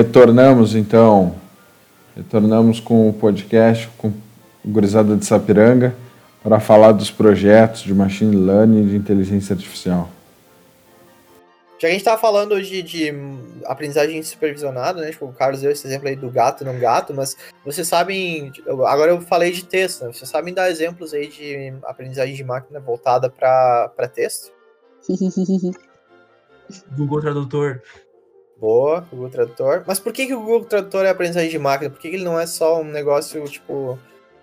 Retornamos então, retornamos com o podcast com o Gurizada de Sapiranga para falar dos projetos de machine learning e de inteligência artificial. Já que a gente estava falando hoje de aprendizagem supervisionada, né? Tipo, o Carlos deu esse exemplo aí do gato não gato, mas vocês sabem. Agora eu falei de texto, né? Vocês sabem dar exemplos aí de aprendizagem de máquina voltada para texto? Google Tradutor. Boa, Google Tradutor. Mas por que, que o Google Tradutor é aprendizagem de máquina? Por que, que ele não é só um negócio, tipo,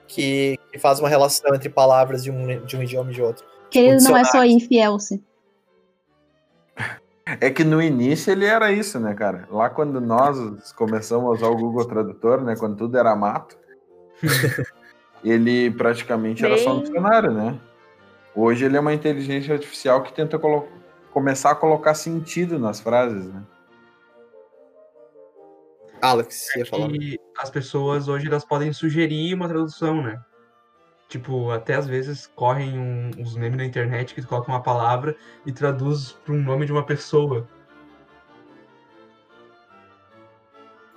que, que faz uma relação entre palavras de um, de um idioma e de outro? Que ele não é só if else. É que no início ele era isso, né, cara? Lá quando nós começamos a usar o Google Tradutor, né, quando tudo era mato, ele praticamente Bem... era só um dicionário, né? Hoje ele é uma inteligência artificial que tenta começar a colocar sentido nas frases, né? Alex, ia falar. E as pessoas hoje elas podem sugerir uma tradução, né? Tipo, até às vezes correm um, uns memes na internet que tu coloca uma palavra e traduz para um nome de uma pessoa.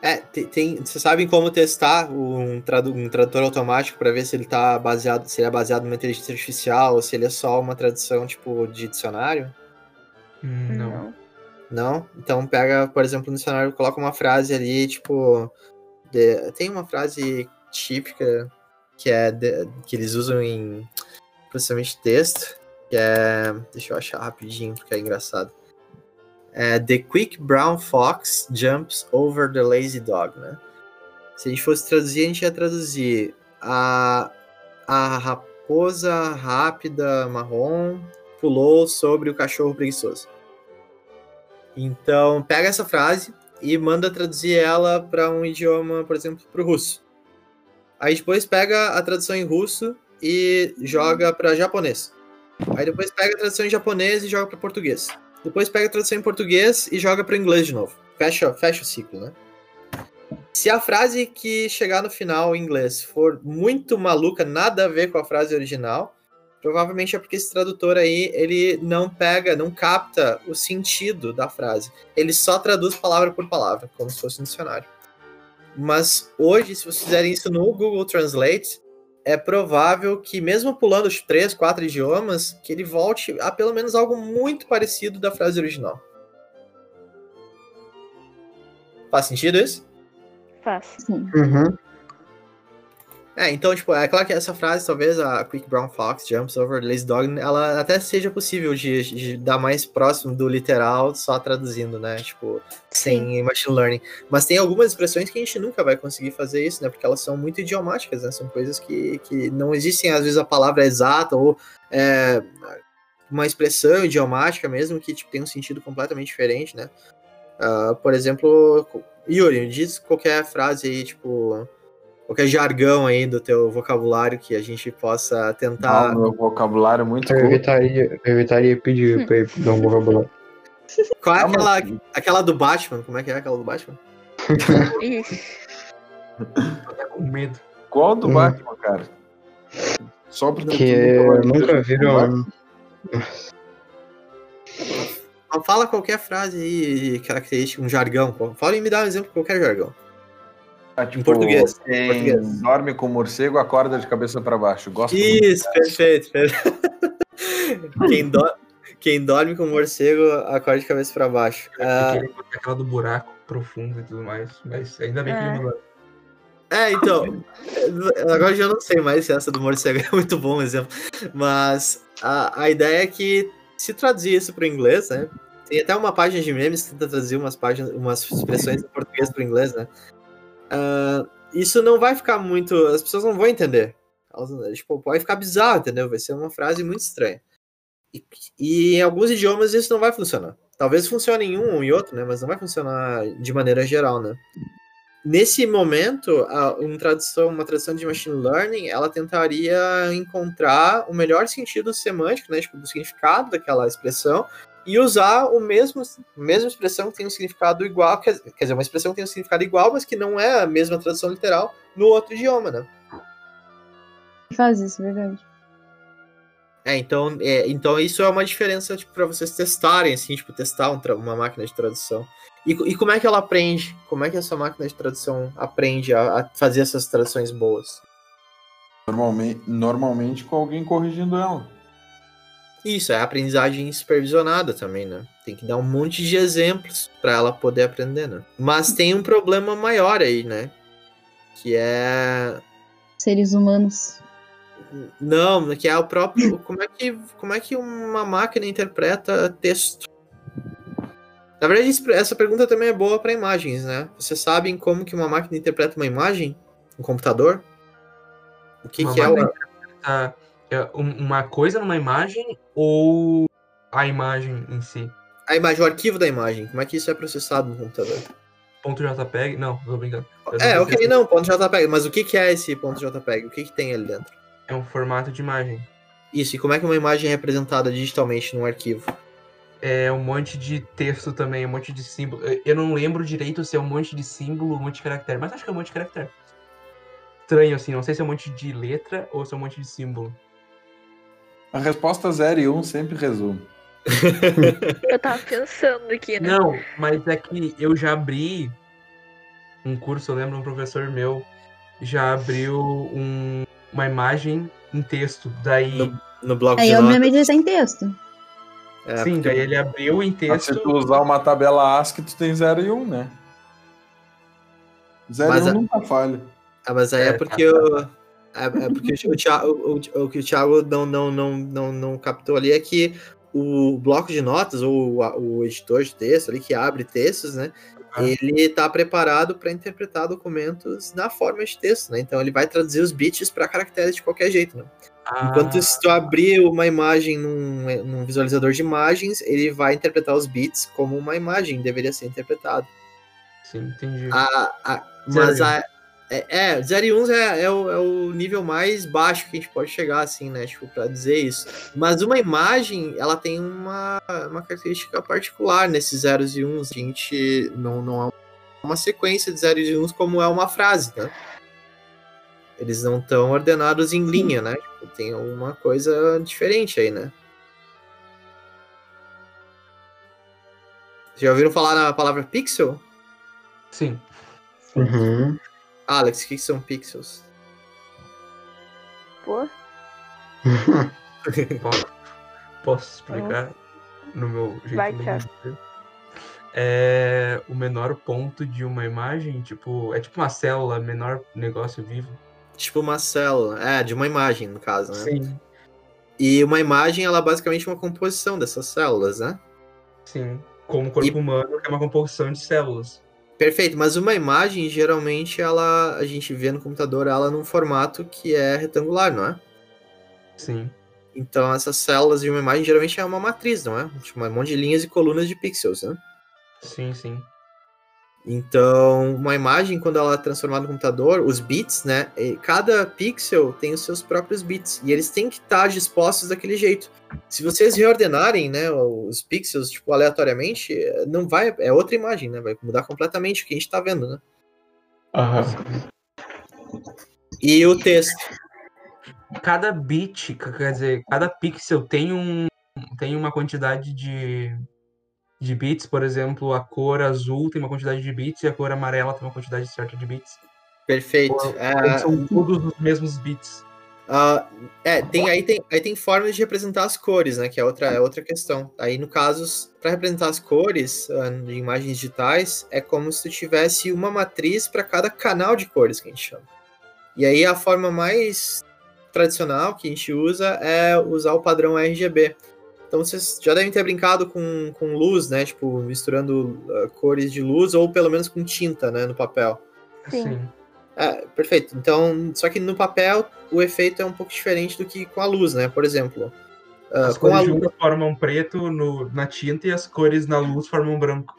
É, tem, tem vocês sabem como testar um, tradu um tradutor automático para ver se ele tá baseado, se ele é baseado numa inteligência artificial ou se ele é só uma tradução tipo de dicionário? Hum, não. Não? Então pega, por exemplo, no dicionário, coloca uma frase ali, tipo. De, tem uma frase típica que é de, que eles usam em processamento de texto, que é. Deixa eu achar rapidinho, porque é engraçado. É The Quick Brown Fox Jumps Over the Lazy Dog, né? Se a gente fosse traduzir, a gente ia traduzir a, a raposa rápida marrom pulou sobre o cachorro preguiçoso. Então, pega essa frase e manda traduzir ela para um idioma, por exemplo, para o russo. Aí depois pega a tradução em russo e joga para japonês. Aí depois pega a tradução em japonês e joga para português. Depois pega a tradução em português e joga para inglês de novo. Fecha, fecha o ciclo, né? Se a frase que chegar no final em inglês for muito maluca, nada a ver com a frase original, Provavelmente é porque esse tradutor aí, ele não pega, não capta o sentido da frase. Ele só traduz palavra por palavra, como se fosse um dicionário. Mas hoje, se vocês fizerem isso no Google Translate, é provável que mesmo pulando os três, quatro idiomas, que ele volte a pelo menos algo muito parecido da frase original. Faz sentido isso? Faz. Sim. Uhum. É, então, tipo, é claro que essa frase, talvez a Quick Brown Fox jumps over lazy dog, ela até seja possível de, de dar mais próximo do literal só traduzindo, né? Tipo, sem machine learning. Mas tem algumas expressões que a gente nunca vai conseguir fazer isso, né? Porque elas são muito idiomáticas, né? São coisas que, que não existem, às vezes, a palavra exata ou é, uma expressão idiomática mesmo que tipo, tem um sentido completamente diferente, né? Uh, por exemplo, Yuri, diz qualquer frase aí, tipo qualquer jargão aí do teu vocabulário que a gente possa tentar. Não, meu vocabulário é muito eu evitaria, eu evitaria pedir pra ele dar um vocabulário. Qual é aquela, aquela do Batman? Como é que é aquela do Batman? Tô com medo. Qual do hum. Batman, cara? Só porque que eu nunca viram. Fala qualquer frase aí característica, um jargão. Fala e me dá um exemplo de qualquer jargão. Ah, tipo, em português. Quem português. dorme com morcego acorda de cabeça para baixo. Gosto Isso, perfeito. quem, do... quem dorme com morcego acorda de cabeça para baixo. Ah, aquela do buraco profundo e tudo mais. Mas ainda bem que ele mudou. É, então, agora já não sei mais se essa do morcego é muito bom exemplo, mas a, a ideia é que se traduzir isso para o inglês, né? Tem até uma página de memes que tenta traduzir umas páginas, umas expressões em português para o inglês, né? Uh, isso não vai ficar muito. As pessoas não vão entender. Elas, tipo, pode ficar bizarro, entendeu? Vai ser uma frase muito estranha. E, e, em alguns idiomas isso não vai funcionar. Talvez funcione em um em outro, né? Mas não vai funcionar de maneira geral, né? Nesse momento, uma, tradução, uma tradução de machine learning, ela tentaria encontrar o melhor sentido semântico, né? Tipo, do significado daquela expressão e usar o mesmo, a mesma expressão que tem um significado igual, quer, quer dizer, uma expressão que tem um significado igual, mas que não é a mesma tradução literal no outro idioma, né? Faz isso, verdade. É, então, é, então isso é uma diferença tipo, para vocês testarem, assim, tipo, testar um uma máquina de tradução. E, e como é que ela aprende? Como é que essa máquina de tradução aprende a, a fazer essas traduções boas? Normalmente, normalmente com alguém corrigindo ela. Isso, é aprendizagem supervisionada também, né? Tem que dar um monte de exemplos para ela poder aprender, né? Mas tem um problema maior aí, né? Que é Seres humanos. Não, que é o próprio. Como é que, como é que uma máquina interpreta texto? Na verdade, essa pergunta também é boa para imagens, né? Vocês sabem como que uma máquina interpreta uma imagem? Um computador? O que, Uma que é o. um- uma coisa numa imagem ou a imagem em si? A imagem, o arquivo da imagem. Como é que isso é processado no computador? Ponto JPEG? Não, tô brincando. Eu não É, sei ok, se não, ponto JPEG. Mas o que, que é esse ponto JPEG? O que, que tem ali dentro? É um formato de imagem. Isso, e como é que uma imagem é representada digitalmente num arquivo? É um monte de texto também, um monte de símbolo. Eu- não lembro direito se é um monte de símbolo ou um monte de caractere, mas acho que é um monte de caractere. Estranho, assim, não sei se é um monte de letra ou se é um monte de símbolo. A resposta 0 e 1 um sempre resume. Eu tava pensando aqui, né? Não, mas é que eu já abri um curso, eu lembro um professor meu já abriu um- uma imagem em texto. Daí, No- No bloco Aí, de notas. obviamente, ele tem texto. É, sim, porque- daí ele abriu em Mas se texto. tu usar uma tabela ASCII, tu tem 0 e 1, um, né? 0 Mas e 1 um a- nunca falha. Ah, mas aí é, É, porque o. É, é porque o, Thiago, o, o- que o Thiago não, não, não, não, não captou ali é que o bloco de notas, ou o, editor de texto ali que abre textos, né? Ah. Ele está preparado para interpretar documentos na forma de texto, né? Então ele vai traduzir os bits para caracteres de qualquer jeito, né? Enquanto Ah, se tu abrir uma imagem num, num visualizador de imagens, ele vai interpretar os bits como uma imagem deveria ser interpretado. Sim, entendi. A, a, mas a, é, é, 0 e 1 é, é, o, é o nível mais baixo que a gente pode chegar, assim, né? Tipo, pra dizer isso. Mas uma imagem, ela tem uma, uma característica particular nesses zeros e uns. A gente não, não é uma sequência de zeros e uns como é uma frase, né? Eles não estão ordenados em linha, né? Tipo, tem alguma coisa diferente aí, né? Já ouviram falar na palavra pixel? Sim. Uhum. Alex, o que, são pixels? Pô, Posso, posso explicar no meu jeito Vai, de? É o menor ponto de uma imagem, tipo, é tipo uma célula, menor negócio vivo. Tipo uma célula, é, de uma imagem, no caso, né? Sim, E uma imagem, ela é basicamente uma composição dessas células, né? sim. Como o corpo E- humano, que é uma composição de células. Perfeito, mas uma imagem, geralmente, ela a gente vê no computador ela num formato que é retangular, não é? Sim. Então, essas células de uma imagem geralmente é uma matriz, não é? Tipo, um monte de linhas e colunas de pixels, né? Sim, sim. Então, uma imagem, quando ela é transformada no computador, os bits, né? Cada pixel tem os seus próprios bits. E eles têm que estar dispostos daquele jeito. Se vocês reordenarem, né, os pixels, tipo, aleatoriamente, não vai. É outra imagem, né? Vai mudar completamente o que a gente tá vendo, né? Aham. E o texto. Cada bit, quer dizer, cada pixel tem um tem uma quantidade de de bits, por exemplo, a cor azul tem uma quantidade de bits e a cor amarela tem uma quantidade certa de bits. Perfeito. Ou- Eles são todos os mesmos bits. Ah, é, tem, aí, tem, aí tem formas de representar as cores, né? Que é outra, é outra questão. Aí, no caso, para representar as cores ah, de imagens digitais, é como se tu tivesse uma matriz para cada canal de cores que a gente chama. E aí a forma mais tradicional que a gente usa é usar o padrão RGB. Então vocês já devem ter brincado com, com luz, né? Tipo, misturando ah, cores de luz ou pelo menos com tinta, né? No papel. Sim. É, perfeito. Então, só que no papel o efeito é um pouco diferente do que com a luz, né? Por exemplo, ah, As com a cores luz. juntas formam preto no, na tinta e as cores na luz formam branco.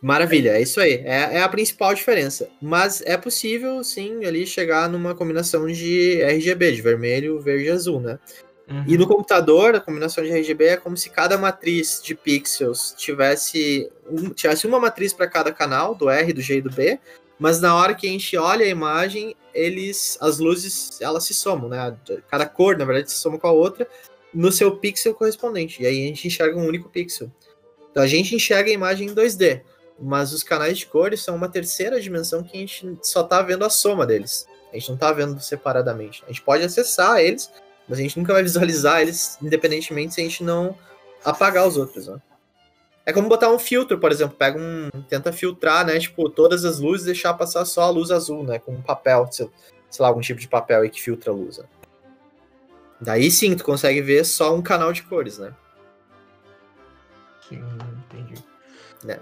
Maravilha, é isso aí. É, é a principal diferença. Mas é possível, sim, ali chegar numa combinação de RGB, de vermelho, verde e azul, né? Uhum. E no computador, a combinação de RGB é como se cada matriz de pixels tivesse, um- tivesse uma matriz para cada canal, do R, do G e do B, mas na hora que a gente olha a imagem, eles, as luzes, elas se somam, né? Cada cor, na verdade, se soma com a outra, no seu pixel correspondente. E aí a gente enxerga um único pixel. Então a gente enxerga a imagem em 2D, mas os canais de cores são uma terceira dimensão que a gente só está vendo a soma deles. A gente não está vendo separadamente. A gente pode acessar eles, mas a gente nunca vai visualizar eles independentemente se a gente não apagar os outros. Né? É como botar um filtro, por exemplo, pega um. tenta filtrar, né? Tipo, todas as luzes e deixar passar só a luz azul, né? Com um papel, sei, sei lá, algum tipo de papel aí que filtra a luz. Né? Daí sim, tu consegue ver só um canal de cores, né? Sim, entendi. É.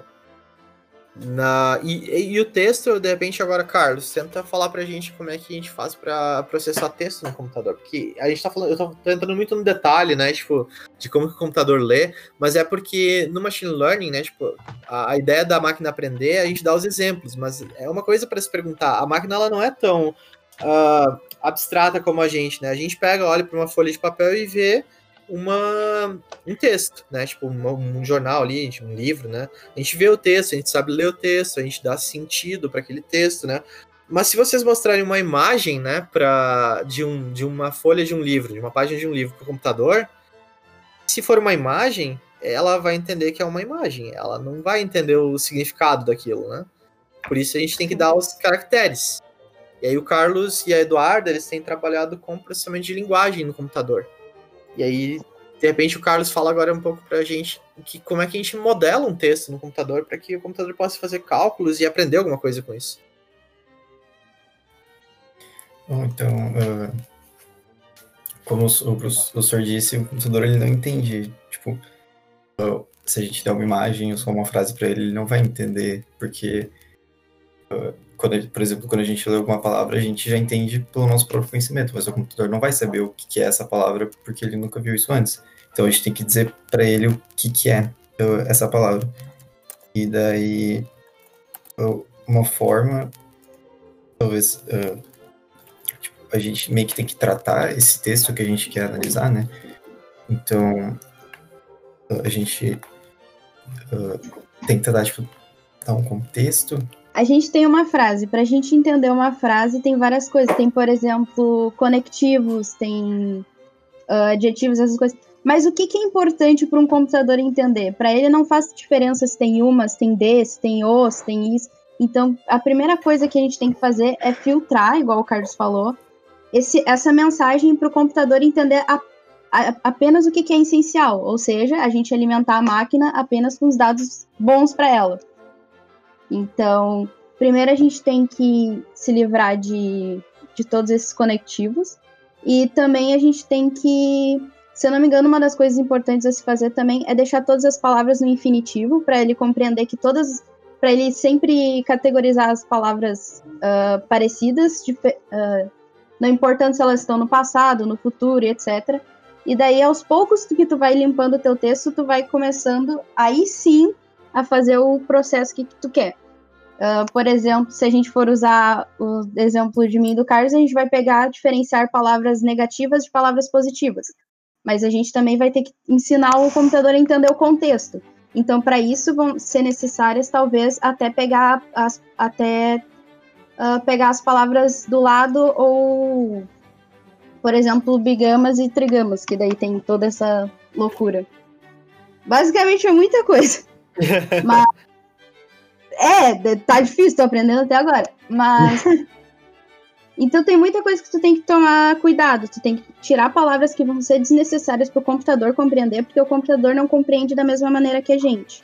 Na, e, e, o texto, de repente, agora, Carlos, tenta falar pra gente como é que a gente faz pra processar texto no computador. Porque a gente tá falando, eu tô, tô entrando muito no detalhe, né? Tipo, de como que o computador lê, mas é porque no machine learning, né? Tipo, a, a ideia da máquina aprender, a gente dá os exemplos, mas é uma coisa para se perguntar. A máquina, ela não é tão uh, abstrata como a gente, né? A gente pega, olha para uma folha de papel e vê uma, um texto, né? Tipo, um, um, jornal ali, um livro, né? A gente vê o texto, a gente sabe ler o texto, a gente dá sentido para aquele texto, né? Mas se vocês mostrarem uma imagem, né, pra, de, um, de uma folha de um livro, de uma página de um livro para o computador, se for uma imagem, ela vai entender que é uma imagem, ela não vai entender o significado daquilo, né? Por isso a gente tem que dar os caracteres. E aí o Carlos e a Eduarda, eles têm trabalhado com processamento de linguagem no computador. E aí, de repente, o Carlos fala agora um pouco pra gente que, como é que a gente modela um texto no computador para que o computador possa fazer cálculos e aprender alguma coisa com isso. Bom, então, uh, como o, professor disse, o computador ele não entende, tipo, uh, se a gente der uma imagem ou só uma frase para ele, ele não vai entender, porque uh, quando, por exemplo, quando a gente lê alguma palavra, a gente já entende pelo nosso próprio conhecimento, mas o computador não vai saber o que é essa palavra porque ele nunca viu isso antes. Então a gente tem que dizer para ele o que, que é essa palavra. E daí, uma forma, talvez, uh, tipo, a gente meio que tem que tratar esse texto que a gente quer analisar, né? Então, a gente uh, tem que tipo, dar um contexto a gente tem uma frase. Para a gente entender uma frase, tem várias coisas. Tem, por exemplo, conectivos, tem uh, adjetivos, essas coisas. Mas o que, que é importante para um computador entender? Para ele não faz diferença se tem uma, se tem de, se tem o, se tem isso. Então, a primeira coisa que a gente tem que fazer é filtrar, igual o Carlos falou, esse, essa mensagem para o computador entender a, a, apenas o que, que é essencial. Ou seja, a gente alimentar a máquina apenas com os dados bons para ela. Então, primeiro a gente tem que se livrar de, de todos esses conectivos. E também a gente tem que, se eu não me engano, uma das coisas importantes a se fazer também é deixar todas as palavras no infinitivo, para ele compreender que todas. para ele sempre categorizar as palavras uh, parecidas, uh, não importando se elas estão no passado, no futuro, etc. E daí, aos poucos que tu vai limpando o teu texto, tu vai começando, aí sim, a fazer o processo que tu quer. Uh, por exemplo, se a gente for usar o exemplo de mim e do Carlos, a gente vai pegar, diferenciar palavras negativas de palavras positivas. Mas a gente também vai ter que ensinar o computador a entender o contexto. Então, para isso, vão ser necessárias, talvez, até pegar as, até, uh, pegar as palavras do lado ou, por exemplo, bigamas e trigamas, que daí tem toda essa loucura. Basicamente é muita coisa. Mas é, tá difícil, tô aprendendo até agora. Mas. então tem muita coisa que tu tem que tomar cuidado. Tu tem que tirar palavras que vão ser desnecessárias para o computador compreender, porque o computador não compreende da mesma maneira que a gente.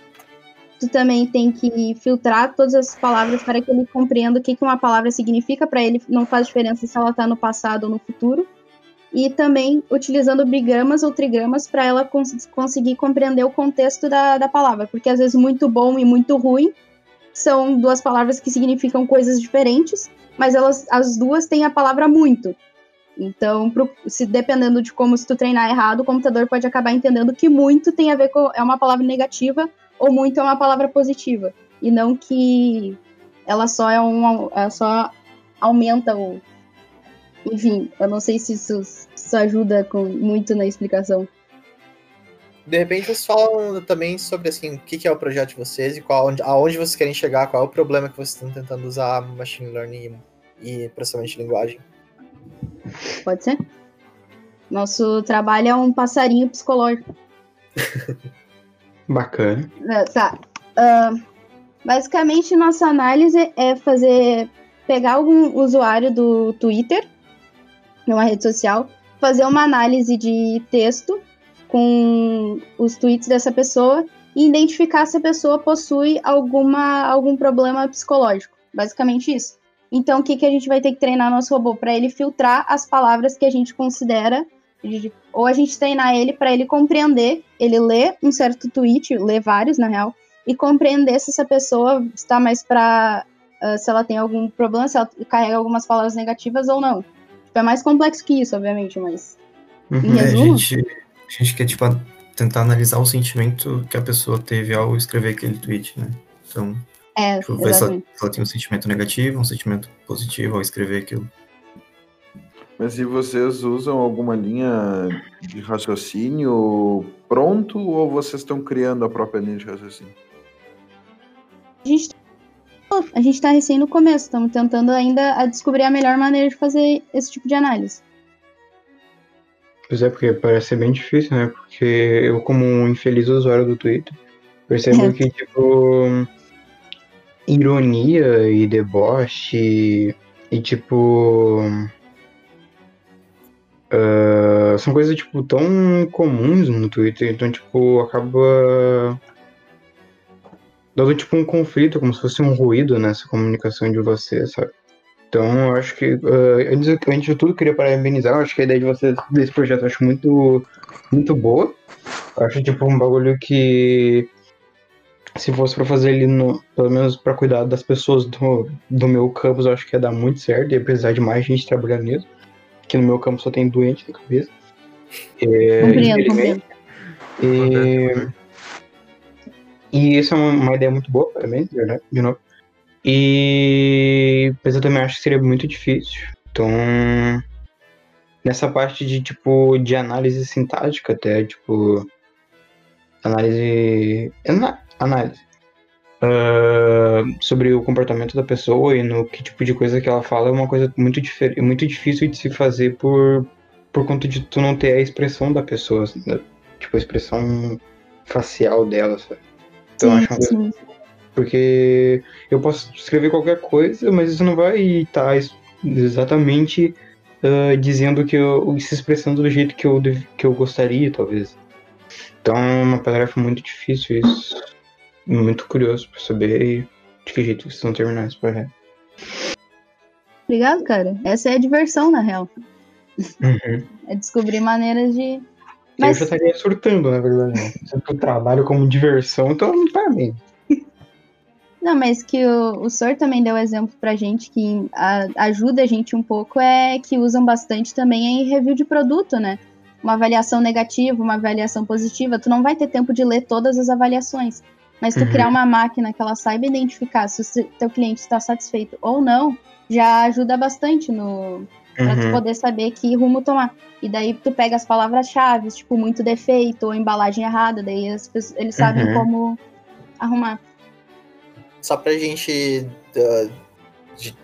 Tu também tem que filtrar todas as palavras para que ele compreenda o que, que uma palavra significa. Para ele não faz diferença se ela está no passado ou no futuro e também utilizando bigramas ou trigramas para ela cons conseguir compreender o contexto da, da palavra, porque às vezes muito bom e muito ruim são duas palavras que significam coisas diferentes, mas elas as duas têm a palavra muito. Então, pro, se dependendo de como se tu treinar errado, o computador pode acabar entendendo que muito tem a ver com é uma palavra negativa ou muito é uma palavra positiva, e não que ela só é um ela só aumenta o enfim, eu não sei se isso, isso ajuda com, muito na explicação. De repente vocês falam também sobre assim, o que é o projeto de vocês e qual, aonde vocês querem chegar, qual é o problema que vocês estão tentando usar machine learning e processamento de linguagem. Pode ser? Nosso trabalho é um passarinho psicológico. Bacana. É, Tá. Ah, basicamente, nossa análise é fazer. pegar algum usuário do Twitter, numa rede social, fazer uma análise de texto com os tweets dessa pessoa e identificar se a pessoa possui alguma, algum problema psicológico. Basicamente isso. Então, o que, que a gente vai ter que treinar nosso robô? Para ele filtrar as palavras que a gente considera. Ou a gente treinar ele para ele compreender, ele lê um certo tweet, lê vários na real, e compreender se essa pessoa está mais para. se ela tem algum problema, se ela carrega algumas palavras negativas ou não. Tipo, é mais complexo que isso, obviamente, mas. Em Uhum. É, resumo, gente, a gente quer, tipo, tentar analisar o sentimento que a pessoa teve ao escrever aquele tweet, né? Então, é, tipo, ver se ela, se ela tem um sentimento negativo, um sentimento positivo ao escrever aquilo. Mas e vocês usam alguma linha de raciocínio pronto ou vocês estão criando a própria linha de raciocínio? A gente, gente tá recém no começo, estamos tentando ainda a descobrir a melhor maneira de fazer esse tipo de análise. Pois é, porque parece ser bem difícil, né? Porque eu, como um infeliz usuário do Twitter, percebo É. que, tipo, ironia e deboche e, tipo. ah, são coisas, tipo, tão comuns no Twitter, então, tipo, acaba dando, tipo, um conflito, como se fosse um ruído nessa comunicação de vocês, sabe? Então, eu acho que, ah, antes, antes de tudo, queria parabenizar. Eu acho que a ideia de vocês desse projeto eu acho muito, muito boa. Eu acho, tipo, um bagulho que, se fosse pra fazer ali, no, pelo menos pra cuidar das pessoas do, do meu campus, eu acho que ia dar muito certo. E apesar de mais gente trabalhar nisso, que no meu campus só tem doente na cabeça. É, Compreendo, compreendo. E, e isso é uma, uma ideia muito boa, parabéns, verdade, de novo. E mas eu também acho que seria muito difícil. Então, nessa parte de tipo de análise sintática até, tipo análise análise ah, sobre o comportamento da pessoa e no que tipo de coisa que ela fala é uma coisa muito diferente, muito difícil de se fazer por por conta de tu não ter a expressão da pessoa, né? tipo a expressão facial dela, sabe? Então, eu acho uma coisa sim. Porque eu posso escrever qualquer coisa, mas isso não vai estar exatamente ah, dizendo que eu se expressando do jeito que eu, que eu gostaria, talvez. Então é uma tarefa muito difícil isso. Muito curioso pra saber de que jeito vocês vão terminar esse projeto. Obrigado, cara. Essa é a diversão, na real. Uhum. É descobrir maneiras de. Eu Mas já estaria surtando, na verdade. né? Se eu trabalho como diversão, então parabéns. Não, mas que o, o Sor também deu exemplo pra gente que a- ajuda a gente um pouco é que usam bastante também em review de produto, né? Uma avaliação negativa, uma avaliação positiva, tu não vai ter tempo de ler todas as avaliações. Mas tu Uhum. criar uma máquina que ela saiba identificar se o teu cliente está satisfeito ou não, já ajuda bastante no pra tu Uhum. poder saber que rumo tomar. E daí tu pega as palavras-chave, tipo muito defeito ou embalagem errada, daí pessoas- eles sabem Uhum. como arrumar. Só pra gente de-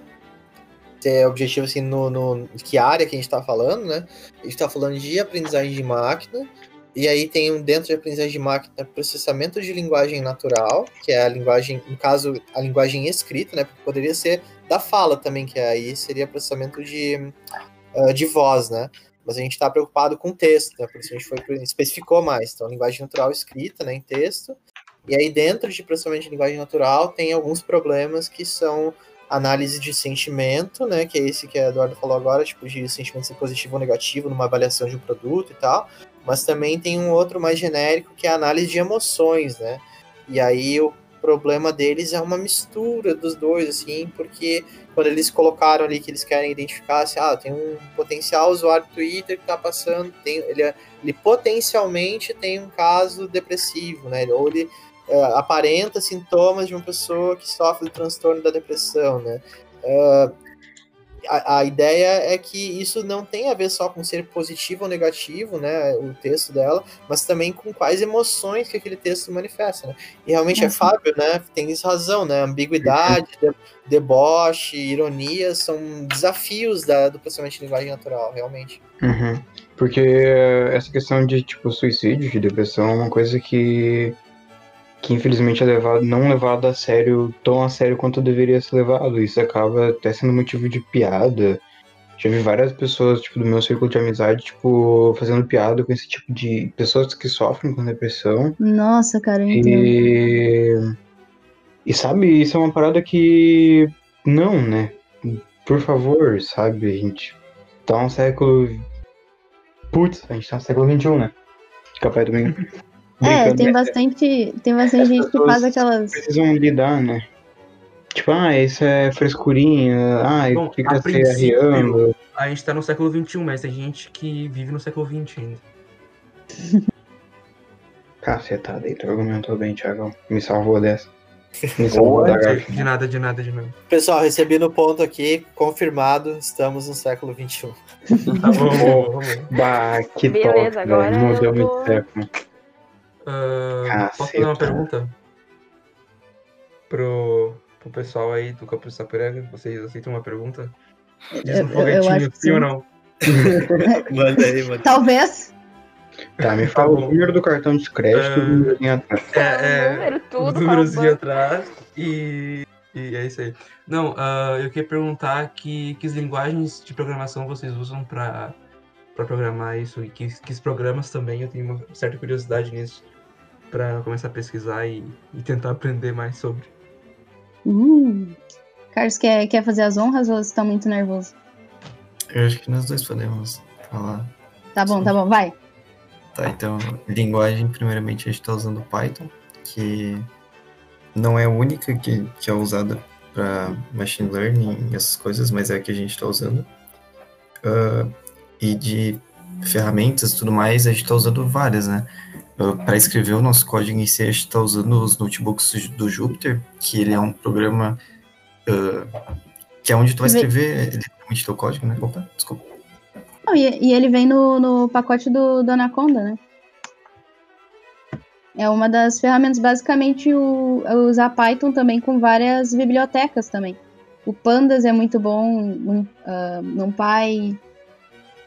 ter objetivo assim no, no que área que a gente tá falando, né? A gente tá falando de aprendizagem de máquina, e aí tem dentro de aprendizagem de máquina processamento de linguagem natural, que é a linguagem, no caso, a linguagem escrita, né? Porque poderia ser da fala também, que aí seria processamento de, ah, de voz, né? Mas a gente está preocupado com texto, né? Por isso a gente foi, especificou mais. Então, linguagem natural escrita, né, em texto. E aí, dentro de processamento de linguagem natural, tem alguns problemas que são análise de sentimento, né? Que é esse que a Eduardo falou agora, tipo, de sentimento ser positivo ou negativo numa avaliação de um produto e tal. Mas também tem um outro mais genérico, que é a análise de emoções, né? E aí o problema deles é uma mistura dos dois, assim, porque quando eles colocaram ali que eles querem identificar, assim, ah, tem um potencial usuário do Twitter que tá passando, tem, ele, é- ele potencialmente tem um caso depressivo, né? Ou ele é, aparenta sintomas de uma pessoa que sofre do transtorno da depressão, né? É, a, a ideia é que isso não tem a ver só com ser positivo ou negativo, né, o texto dela, mas também com quais emoções que aquele texto manifesta, né? E realmente é Uhum. Fábio, né, tem isso razão, né, ambiguidade, de- deboche, ironia, são desafios da, do processamento de linguagem natural, realmente. Uhum. Porque essa questão de, tipo, suicídio, de depressão, é uma coisa que, que infelizmente é levado, não levado a sério, tão a sério quanto deveria ser levado. Isso acaba até sendo motivo de piada. Já vi várias pessoas, tipo, do meu círculo de amizade, tipo, fazendo piada com esse tipo de pessoas que sofrem com depressão. Nossa, cara, eu entendo. E, e sabe, isso é uma parada que não, né? Por favor, sabe, a gente tá um século. Putz, a gente tá no século XXI, né? Café domingo. É, tem né? bastante, tem bastante gente que faz aquelas. Precisam lidar, né? Tipo, ah, isso é frescurinha, ah, Bom, fica a se arriando. A gente tá no século XXI, mas tem gente que vive no século XX ainda. Cacetada aí, tu argumentou bem, Thiago. Me salvou dessa. Me salvou da De, garfa. de nada, de nada, de nada. Pessoal, recebi no ponto aqui, confirmado, estamos no século XXI. Tá bom, vamos, vamos. Bah, que Beleza, top, agora. Mudou muito vou- Ah, posso fazer uma pergunta? Pro, pro pessoal aí do Campus Sapiranga? Vocês aceitam uma pergunta? Diz Eu- um foguetinho, sim ou não? Manda aí, manda. Talvez. Tá, me Tá fala o bom. número do cartão de crédito É. e o número atrás. É, é, número, o tudo, númerozinho fala atrás e, e é isso aí. Não, ah, eu queria perguntar que, que linguagens de programação vocês usam para programar isso e que, que programas também, eu tenho uma certa curiosidade nisso para começar a pesquisar e, e tentar aprender mais sobre. Uh. Carlos, quer, quer fazer as honras ou você tá muito nervoso? Eu acho que nós dois podemos falar. Tá bom, tá bom, vai. Tá, então, linguagem, primeiramente a gente está usando Python, que não é a única que, que é usada para machine learning e essas coisas, mas é a que a gente está usando. Ah, e de ferramentas e tudo mais, a gente está usando várias, né? Para escrever o nosso código em si, a gente está usando os notebooks do Jupyter, que ele é um programa ah, que é onde tu vai escrever literalmente teu código, né? Opa, desculpa. Não, e, e ele vem no, no pacote do, do Anaconda, né? É uma das ferramentas, basicamente, o, é usar Python também com várias bibliotecas também. O Pandas é muito bom, num, uh, NumPy,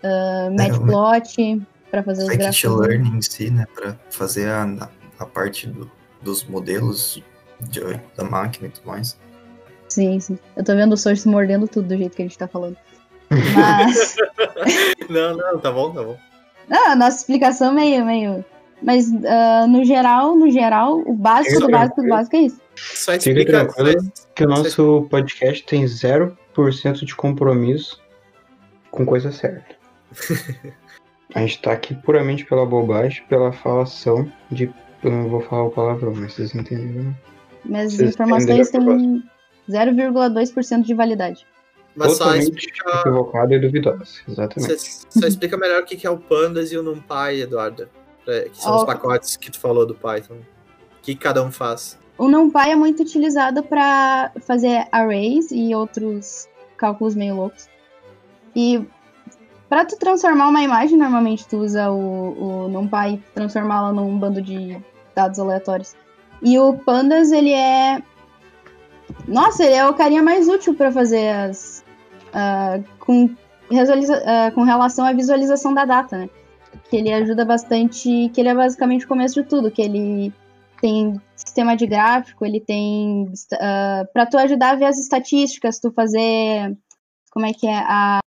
uh, Matplotlib, para fazer os Scikit gráficos. Learning em si, né, para fazer a, a parte do- dos modelos de- da máquina e tudo mais. Sim, sim. Eu tô vendo o Source mordendo tudo do jeito que a gente tá falando. Mas. Não, não, tá bom, tá bom. Não, a nossa explicação meio, meio. Mas ah, no geral, no geral, o básico Fica do básico do básico é isso. Só Fica tranquilo que o nosso podcast tem 0% de compromisso com coisa certa. A gente tá aqui puramente pela bobagem, pela falação de. Eu não vou falar o palavrão, mas vocês entenderam. né? Mas as Vocês informações têm 0,2% de validade. Mas só Totalmente explica, equivocada e duvidosa. Exatamente. só, só explica melhor o que que é o Pandas e o NumPy, Eduardo. pra- Que são os Ó. pacotes que tu falou do Python. O que cada um faz. O NumPy é muito utilizado para fazer arrays e outros cálculos meio loucos. E para tu transformar uma imagem, normalmente tu usa o, o NumPy, transformá-la num bando de dados aleatórios. E o Pandas, ele é. Nossa, ele é o carinha mais útil para fazer as. ah, com, ah, com relação à visualização da data, né? Que ele ajuda bastante. Que ele é basicamente o começo de tudo, que ele tem sistema de gráfico, ele tem uh, para tu ajudar a ver as estatísticas, tu fazer como é que é a,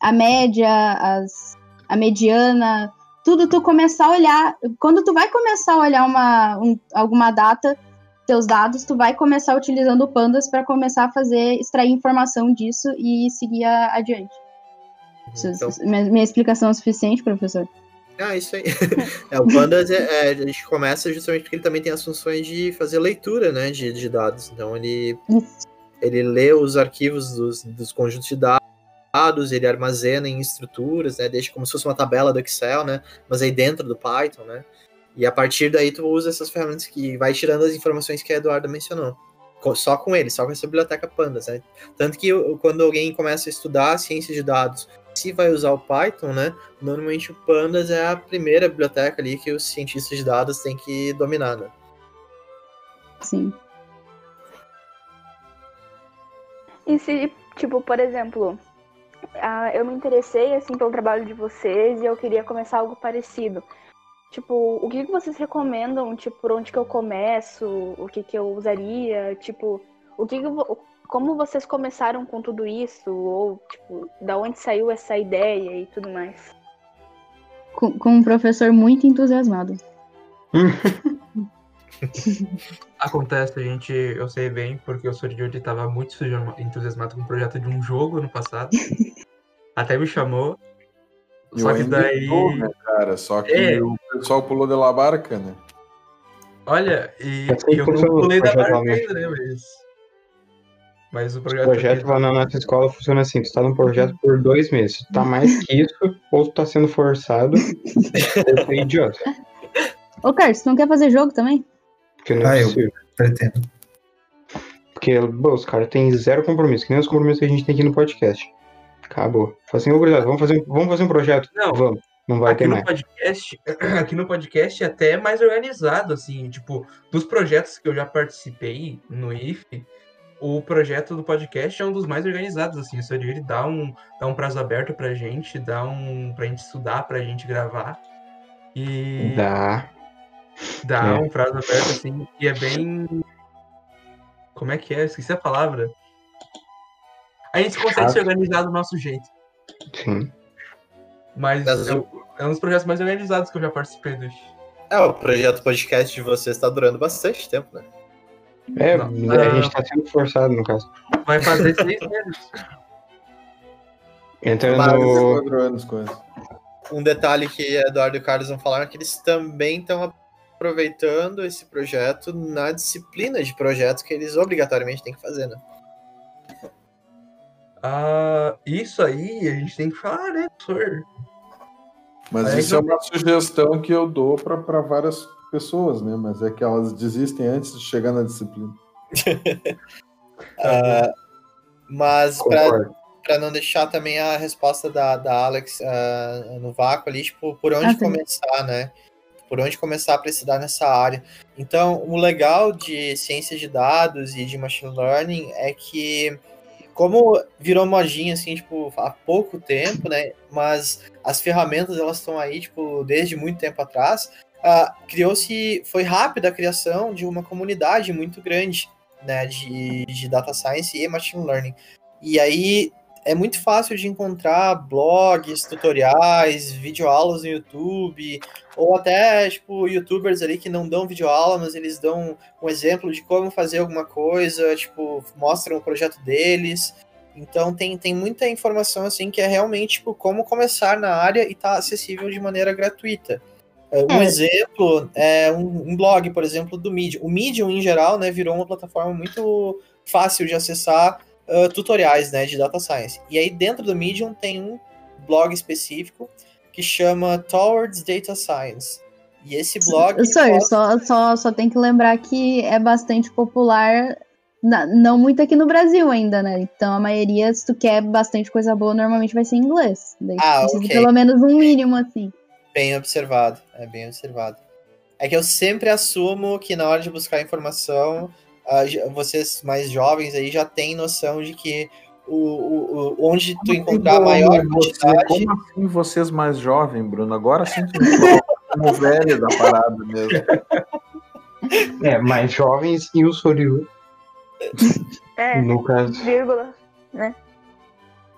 a média, as, a mediana, tudo tu começar a olhar, quando tu vai começar a olhar uma um- alguma data, teus dados, tu vai começar utilizando o Pandas para começar a fazer extrair informação disso e seguir a- adiante. Isso- Então, minha, minha explicação é suficiente, professor? Ah, isso aí. É, o Pandas, é, é, a gente começa justamente porque ele também tem as funções de fazer leitura, né, de, de dados. Então, ele, Isso. ele lê os arquivos dos, dos conjuntos de dados, ele armazena em estruturas, né, deixa como se fosse uma tabela do Excel, né, mas aí dentro do Python, né. E a partir daí tu usa essas ferramentas que vai tirando as informações que a Eduarda mencionou. só com ele, só com essa biblioteca Pandas, né? Tanto que quando alguém começa a estudar ciência de dados, se vai usar o Python, né? Normalmente o Pandas é a primeira biblioteca ali que os cientistas de dados têm que dominar, né? Sim. E se, tipo, por exemplo, ah, eu me interessei, assim, pelo trabalho de vocês e eu queria começar algo parecido. Tipo, o que que vocês recomendam? Tipo, por onde que eu começo? O que que eu usaria? Tipo, o que que eu como vocês começaram com tudo isso? Ou, tipo, da onde saiu essa ideia e tudo mais? Com, com um professor muito entusiasmado. Acontece, a gente, eu sei bem, porque o Sordiode estava muito entusiasma- entusiasmado com o projeto de um jogo no passado. Até me chamou. Eu Só que daí. tô, né, cara? Só que É. o pessoal pulou de la barca, né? Olha, e, Assim e eu não pulei da projeto barca lá, né? ainda, né? Mas. Mas o O projeto. projeto lá na nossa escola funciona assim: tu tá num projeto por dois meses. Tu tá mais que isso, ou tu tá sendo forçado, ou tu é idiota. Ô, Carlos, tu não quer fazer jogo também? Porque não é Ah, eu- possível. Pretendo. Porque, bom, os caras têm zero compromisso, que nem os compromissos que a gente tem aqui no podcast. Acabou. Assim, ô, gurizada, vamos fazer, um, vamos fazer um projeto? Não. Vamos. Não vai aqui ter no mais. podcast, aqui no podcast é até mais organizado, assim, tipo, dos projetos que eu já participei no IFE, o projeto do podcast é um dos mais organizados, assim, só de ele dá um, dá um prazo aberto pra gente, dá um pra gente estudar, pra gente gravar. E Dá. Dá É. um prazo aberto, assim, e é bem. Como é que é? Eu Esqueci a palavra. A gente consegue Chato. se organizar do nosso jeito. Sim. Mas é, um- é um dos projetos mais organizados que eu já participei do IFE. É, o projeto podcast de vocês está durando bastante tempo, né? É, Não, a não. gente tá sendo forçado, no caso. Vai fazer seis meses. Entra Mas- no. Quatro anos quase. Um detalhe que Eduardo e o Carlos vão falar é que eles também estão aproveitando esse projeto na disciplina de projetos que eles obrigatoriamente têm que fazer, né? Ah, isso aí a gente tem que falar, né, professor? Mas Aí isso é que- uma sugestão que eu dou para várias pessoas, né? Mas é que elas desistem antes de chegar na disciplina. Ah, mas para não deixar também a resposta da, da Alex ah, no vácuo ali, tipo, por onde Ah, sim. começar, né? Por onde começar para estudar nessa área. Então, o legal de ciências de dados e de machine learning é que, como virou modinha, assim, tipo, há pouco tempo, né? Mas as ferramentas, elas estão aí, tipo, desde muito tempo atrás, ah, criou-se, foi rápida a criação de uma comunidade muito grande, né? De, de data science e machine learning. E aí é muito fácil de encontrar blogs, tutoriais, videoaulas no YouTube, ou até, tipo, youtubers ali que não dão videoaula, mas eles dão um exemplo de como fazer alguma coisa, tipo, mostram o projeto deles. Então tem, tem muita informação, assim, que é realmente, tipo, como começar na área e tá acessível de maneira gratuita. É, Um É. exemplo é um, um blog, por exemplo, do Medium. O Medium, em geral, né, virou uma plataforma muito fácil de acessar uh, tutoriais né, de data science. E aí dentro do Medium tem um blog específico que chama Towards Data Science. E esse blog. Mostra- só, só, só tem que lembrar que é bastante popular, na- não muito aqui no Brasil ainda, né? Então a maioria, se tu quer bastante coisa boa, normalmente vai ser em inglês. Daí Ah, pelo menos um mínimo, assim. Bem observado, é bem observado. É que eu sempre assumo que na hora de buscar informação, ah, vocês mais jovens aí já têm noção de que o, o, o- onde tu encontrar a maior Você- quantidade. como assim vocês mais jovens, Bruno? Agora sim tô como velho da parada mesmo. É, mais jovens e o Soryu, É, no caso. vírgula.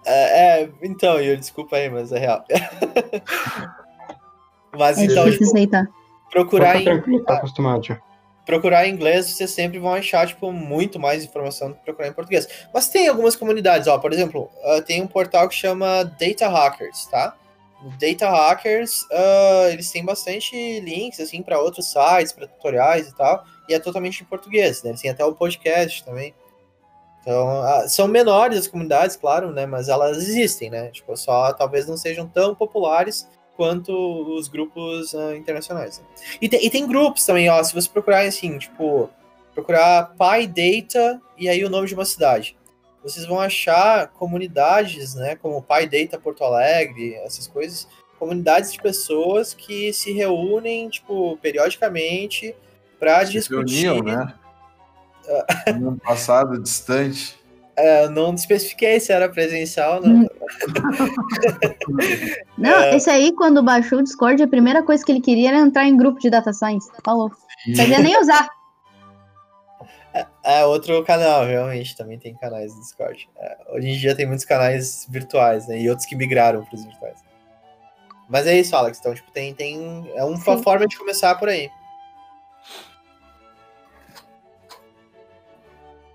É, é, então, eu desculpa aí, mas é real. mas É então, tipo, procurar Tá em, tá acostumado já. Procurar em inglês, vocês sempre vão achar, tipo, muito mais informação do que procurar em português. Mas tem algumas comunidades, ó, por exemplo, ah, tem um portal que chama Data Hackers, tá? Data Hackers, ah, eles têm bastante links, assim, para outros sites, para tutoriais e tal, e é totalmente em português, né? Eles têm até o podcast também. Então, ah, são menores as comunidades, claro, né? Mas elas existem, né? Tipo, só talvez não sejam tão populares quanto os grupos ah, internacionais. né? E tem, e tem grupos também, ó. Se você procurar assim, tipo, procurar Pi Data e aí o nome de uma cidade. Vocês vão achar comunidades, né, como Pi Data Porto Alegre, essas coisas, comunidades de pessoas que se reúnem, tipo, periodicamente para discutir. reuniam, né? No passado distante. É, eu não especifiquei se era presencial, não. Não, esse aí, quando baixou o Discord, a primeira coisa que ele queria era entrar em grupo de data science. Falou. Não sabia nem usar. É outro canal, realmente, também tem canais no Discord. É, hoje em dia tem muitos canais virtuais, né? E outros que migraram para os virtuais. Mas é isso, Alex. Então, tipo, tem, tem. É uma Sim. forma de começar por aí.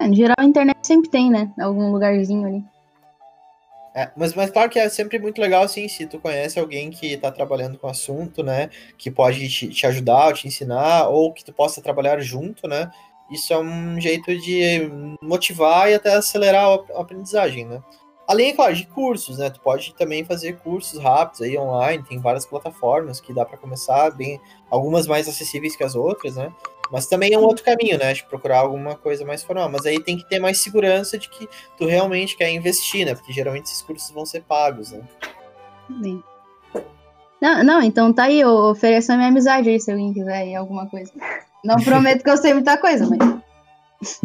Em geral, a internet sempre tem, né? Algum lugarzinho ali. É, mas, mas claro que é sempre muito legal, assim, se tu conhece alguém que tá trabalhando com o assunto, né? Que pode te, te ajudar, te ensinar, ou que tu possa trabalhar junto, né? Isso é um jeito de motivar e até acelerar a aprendizagem, né? Além, claro, de cursos, né? Tu pode também fazer cursos rápidos aí online, tem várias plataformas que dá para começar bem, algumas mais acessíveis que as outras, né? Mas também é um outro caminho, né? De procurar alguma coisa mais formal. Mas aí tem que ter mais segurança de que tu realmente quer investir, né? Porque geralmente esses cursos vão ser pagos, né? Bem. Não, não, então tá aí, eu ofereço a minha amizade aí, se alguém quiser aí alguma coisa. Não prometo que eu sei muita coisa, mas.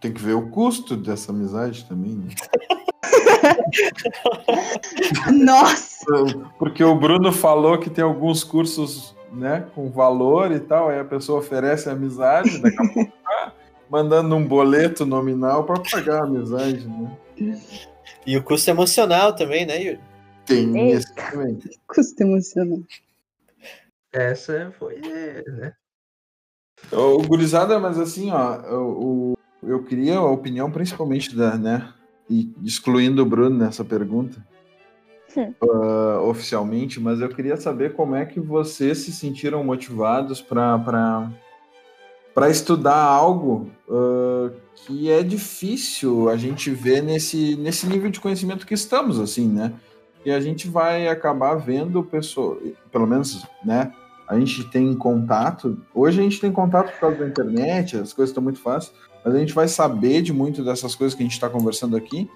Tem que ver o custo dessa amizade também, né? Nossa! Porque o Bruno falou que tem alguns cursos, né, com valor e tal, aí a pessoa oferece amizade, daqui a pouco tá mandando um boleto nominal para pagar a amizade, né? E o custo emocional também, né, Yuri? Tem Eita. esse também. Custo emocionante. Essa foi, é, né? Ô, gurizada, mas assim, ó, eu, eu, eu queria a opinião principalmente da, né, e excluindo o Bruno nessa pergunta, Ah, oficialmente, mas eu queria saber como é que vocês se sentiram motivados para para estudar algo ah, que é difícil a gente ver nesse, nesse nível de conhecimento que estamos, assim, né? E a gente vai acabar vendo pessoas, pelo menos, né? A gente tem contato. Hoje a gente tem contato por causa da internet, as coisas estão muito fáceis, mas a gente vai saber de muito dessas coisas que a gente está conversando aqui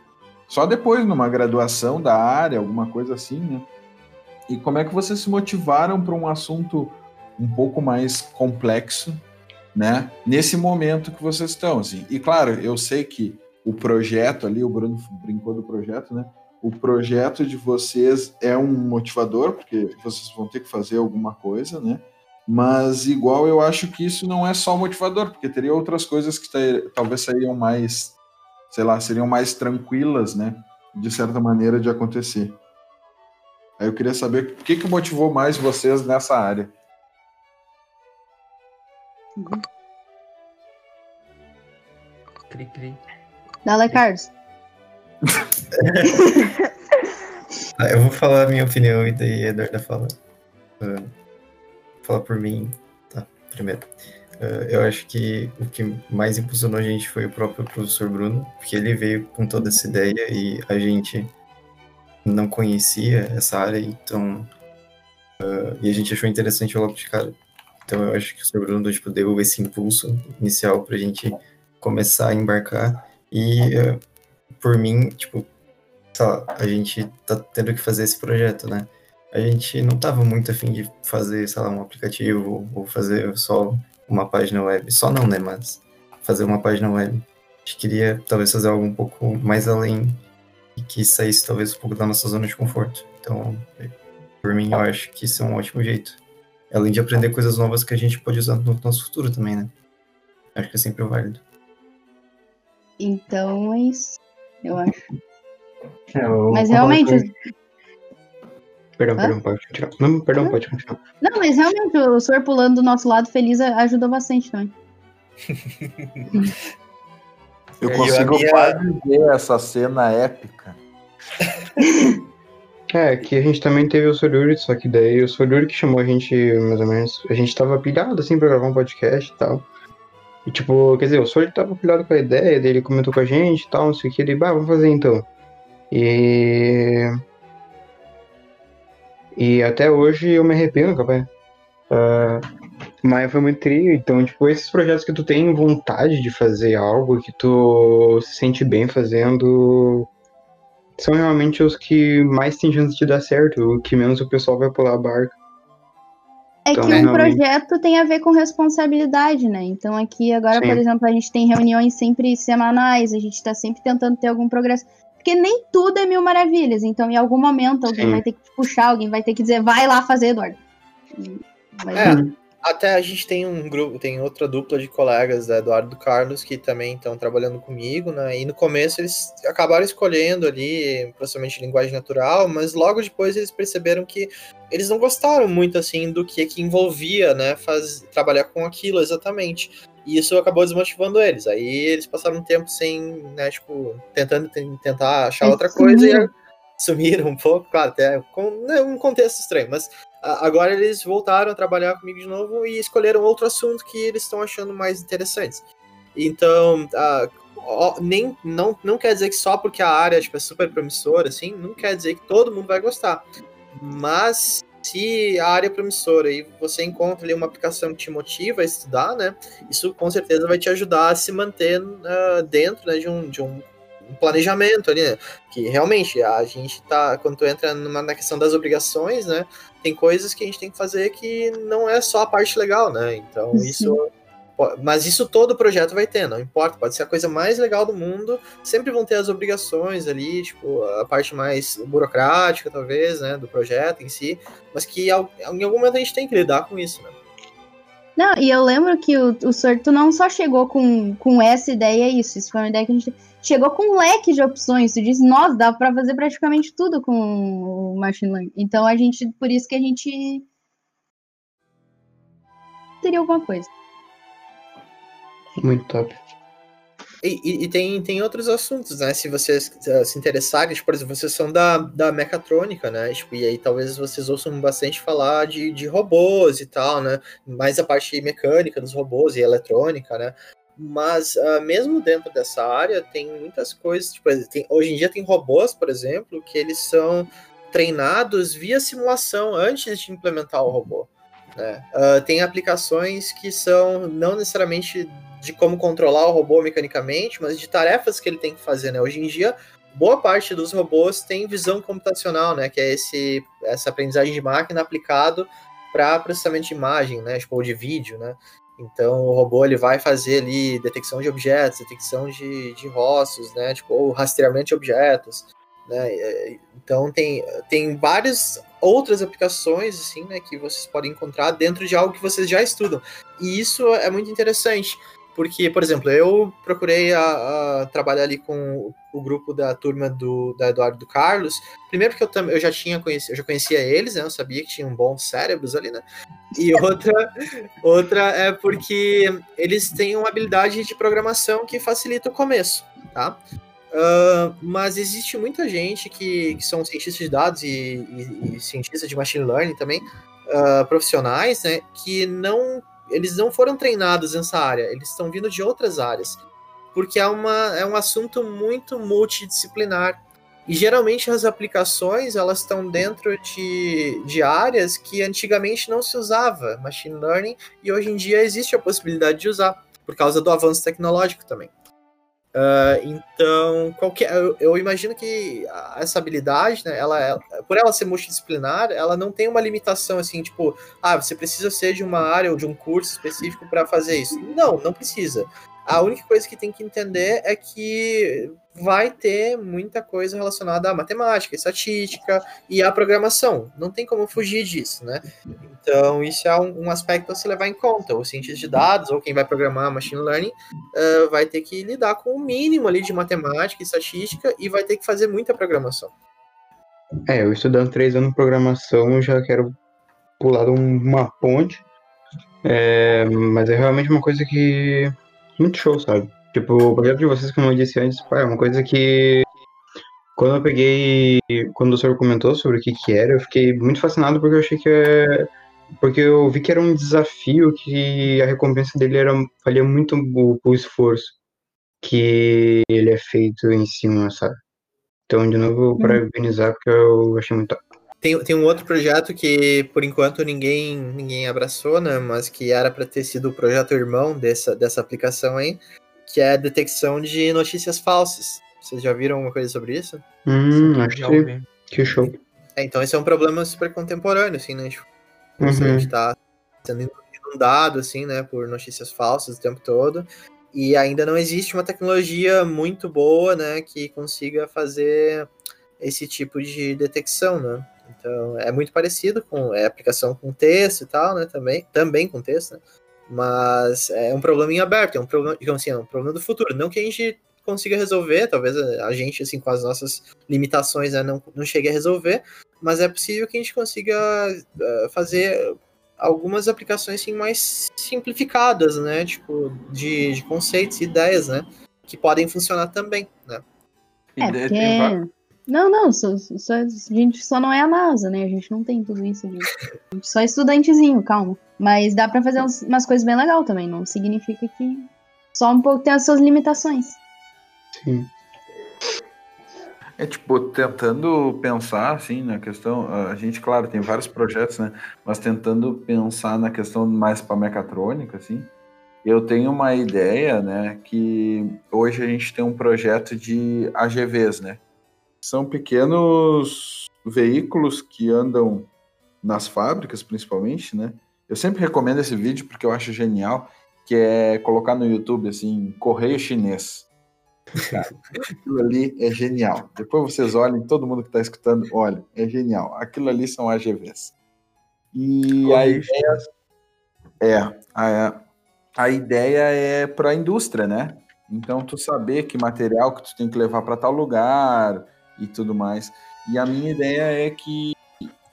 só depois, numa graduação da área, alguma coisa assim, né? E como é que vocês se motivaram para um assunto um pouco mais complexo, né? Nesse momento que vocês estão, assim. E claro, eu sei que o projeto ali, o Bruno brincou do projeto, né? O projeto de vocês é um motivador, porque vocês vão ter que fazer alguma coisa, né? Mas igual eu acho que isso não é só motivador, porque teria outras coisas que talvez seriam mais, sei lá, seriam mais tranquilas, né? De certa maneira de acontecer. Aí eu queria saber o que, que motivou mais vocês nessa área. Cri, cri. Dale, Carlos. Ah, eu vou falar a minha opinião e daí a Eduarda fala. Vou falar por mim, tá? Primeiro. Ah, eu acho que o que mais impulsionou a gente foi o próprio professor Bruno, porque ele veio com toda essa ideia e a gente não conhecia essa área, então. ah, e a gente achou interessante logo de cara. Então eu acho que o Sr. Bruno tipo, deu esse impulso inicial pra gente começar a embarcar. E ah, por mim, tipo, lá, a gente tá tendo que fazer esse projeto, né? A gente não tava muito afim de fazer, sei lá, um aplicativo ou fazer só uma página web. Só não, né? Mas fazer uma página web. A gente queria talvez fazer algo um pouco mais além e que saísse talvez um pouco da nossa zona de conforto. Então, por mim, eu acho que isso é um ótimo jeito. Além de aprender coisas novas que a gente pode usar no nosso futuro também, né? Acho que é sempre válido. Então é isso. Eu acho. É, eu Mas realmente. Perdão, Hã? perdão, pode continuar. Não, perdão, pode continuar. Não, mas realmente o senhor pulando do nosso lado feliz ajudou bastante também. Eu E consigo minha- quase ver essa cena épica. É, que a gente também teve o Soruri, só que daí o Soruri que chamou a gente, mais ou menos, a gente tava pilhado, assim, pra gravar um podcast e tal. E, tipo, quer dizer, o Soruri tava pilhado com a ideia, dele comentou com a gente e tal, não sei o que, ele, bah, vamos fazer então. E... E até hoje eu me arrependo, capaz. Ah, Mas foi muito trio, então, tipo, esses projetos que tu tem vontade de fazer algo, que tu se sente bem fazendo, são realmente os que mais tem chance de dar certo, o que menos o pessoal vai pular a barca. É Então, que um realmente- projeto tem a ver com responsabilidade, né? Então aqui agora, Sim. por exemplo, a gente tem reuniões sempre semanais, a gente está sempre tentando ter algum progresso. Porque nem tudo é mil maravilhas. Então, em algum momento, alguém Sim. vai ter que puxar, alguém vai ter que dizer, vai lá fazer, Eduardo. Vai É, lá. Até a gente tem um grupo, tem outra dupla de colegas da Eduardo Carlos que também estão trabalhando comigo, né? E no começo eles acabaram escolhendo ali, possivelmente linguagem natural, mas logo depois eles perceberam que eles não gostaram muito assim do que que envolvia, né, faz, trabalhar com aquilo exatamente. E isso acabou desmotivando eles. Aí eles passaram um tempo sem, né, tipo, tentando ten- tentar achar outra coisa e sumiram. um pouco, claro, até com né, um contexto estranho, mas agora eles voltaram a trabalhar comigo de novo e escolheram outro assunto que eles estão achando mais interessantes. Então, ó, nem, não, não quer dizer que só porque a área tipo, é super promissora, assim, não quer dizer que todo mundo vai gostar. Mas se a área é promissora e você encontra ali uma aplicação que te motiva a estudar, né? Isso com certeza vai te ajudar a se manter ah, dentro né, de, um, de um um planejamento ali, né? Que realmente a gente tá. Quando tu entra numa, na questão das obrigações, né? Tem coisas que a gente tem que fazer que não é só a parte legal, né? Então Sim. isso. Mas isso todo projeto vai ter, não importa, pode ser a coisa mais legal do mundo, sempre vão ter as obrigações ali, tipo, a parte mais burocrática, talvez, né, do projeto em si, mas que em algum momento a gente tem que lidar com isso, né? Não, e eu lembro que o, o Sorto não só chegou com, com essa ideia, isso. Isso foi uma ideia que a gente chegou com um leque de opções. Tu disse, nossa, dá pra fazer praticamente tudo com o Machine Learning. Então a gente, por isso que a gente teria alguma coisa. Muito top. E, e- e tem, tem outros assuntos, né? Se vocês se interessarem, tipo, por exemplo, vocês são da, da mecatrônica, né? Tipo, e aí talvez vocês ouçam bastante falar de, de robôs e tal, né? Mais a parte mecânica dos robôs e eletrônica, né? Mas ah, mesmo dentro dessa área tem muitas coisas. Tipo, tem- hoje em dia tem robôs, por exemplo, que eles são treinados via simulação antes de implementar o robô. Né? Ah, tem aplicações que são não necessariamente de como controlar o robô mecanicamente, mas de tarefas que ele tem que fazer, né? Hoje em dia, boa parte dos robôs tem visão computacional, né? Que é esse, essa aprendizagem de máquina aplicado para processamento de imagem, né? Tipo, ou de vídeo, né? Então, o robô ele vai fazer ali detecção de objetos, detecção de, de né? Tipo, ou rastreamento de objetos, né? É, Então, tem, tem várias outras aplicações, assim, né? Que vocês podem encontrar dentro de algo que vocês já estudam. E isso é muito interessante. Porque, por exemplo, eu procurei a, a trabalhar ali com o grupo da turma do da Eduardo do Carlos. Primeiro porque eu, tam- eu já tinha conhecido, eu já conhecia eles, né? Eu sabia que tinham bons cérebros ali, né? E outra, outra é porque eles têm uma habilidade de programação que facilita o começo, tá? Ah, mas existe muita gente que, que são cientistas de dados e, e- e cientistas de machine learning também, ah, profissionais, né? Que não eles não foram treinados nessa área, eles estão vindo de outras áreas. Porque é, uma, é um assunto muito multidisciplinar. E geralmente as aplicações elas estão dentro de, de áreas que antigamente não se usava machine learning e hoje em dia existe a possibilidade de usar, por causa do avanço tecnológico também. Ah, então, qualquer, eu, eu imagino que essa habilidade, né, ela, ela- por ela ser multidisciplinar, ela não tem uma limitação assim, tipo, ah, você precisa ser de uma área ou de um curso específico para fazer isso. Não, não precisa. A única coisa que tem que entender é que vai ter muita coisa relacionada à matemática, estatística e à programação. Não tem como fugir disso, né? Então, isso é um, um aspecto a se levar em conta. O cientista de dados ou quem vai programar machine learning eh, vai ter que lidar com o mínimo ali de matemática e estatística e vai ter que fazer muita programação. É, eu estudando três anos de programação, eu já quero pular de um- uma ponte. É, mas é realmente uma coisa que. Muito show, sabe? Tipo, o projeto de vocês, como eu disse antes, pá, é uma coisa que. Quando eu peguei. Quando o senhor comentou sobre o que que era, eu fiquei muito fascinado porque eu achei que é. Porque eu vi que era um desafio que a recompensa dele era, valia muito o, o esforço que ele é feito em cima, sabe? Então, de novo, parabenizar porque eu achei muito top. Tem, tem um outro projeto que, por enquanto, ninguém, ninguém abraçou, né? Mas que era para ter sido o projeto irmão dessa, dessa aplicação aí, que é a detecção de notícias falsas. Vocês já viram alguma coisa sobre isso? Hum, acho Já que, que show. É, então esse é um problema super contemporâneo, assim, né? Tipo, a Uhum. gente tá sendo inundado, assim, né, por notícias falsas o tempo todo. E ainda não existe uma tecnologia muito boa, né, que consiga fazer esse tipo de detecção, né? Então, é muito parecido com é, aplicação com texto e tal, né, também, também com texto, né? Mas é um problema em aberto, é um problema, digamos assim, é um problema do futuro. Não que a gente consiga resolver, talvez a gente, assim, com as nossas limitações, né, não, não chegue a resolver, mas é possível que a gente consiga eh, fazer algumas aplicações assim, mais simplificadas, né? Tipo, de, de conceitos e ideias, né? Que podem funcionar também, né? É, tem. Não, não, só, só- a gente só não é a NASA, né? A gente não tem tudo isso. A gente, a gente só é estudantezinho, calma. Mas dá pra fazer uns- umas coisas bem legais também. Não significa que só um pouco tem as suas limitações. Sim. É tipo, tentando pensar assim na questão, a gente, claro, tem vários projetos, né? Mas tentando pensar na questão mais para mecatrônica, assim, eu tenho uma ideia, né? Que hoje a gente tem um projeto de AGVs, né? São pequenos veículos que andam nas fábricas, principalmente, né? Eu sempre recomendo esse vídeo porque eu acho genial, que é colocar no YouTube assim, correio chinês. Cara, aquilo ali é genial. Depois vocês olhem, todo mundo que está escutando, olha, é genial. Aquilo ali são AGVs. E a Correio ideia é a, a ideia é para a indústria, né? Então tu saber que material que tu tem que levar para tal lugar e tudo mais. E a minha ideia é que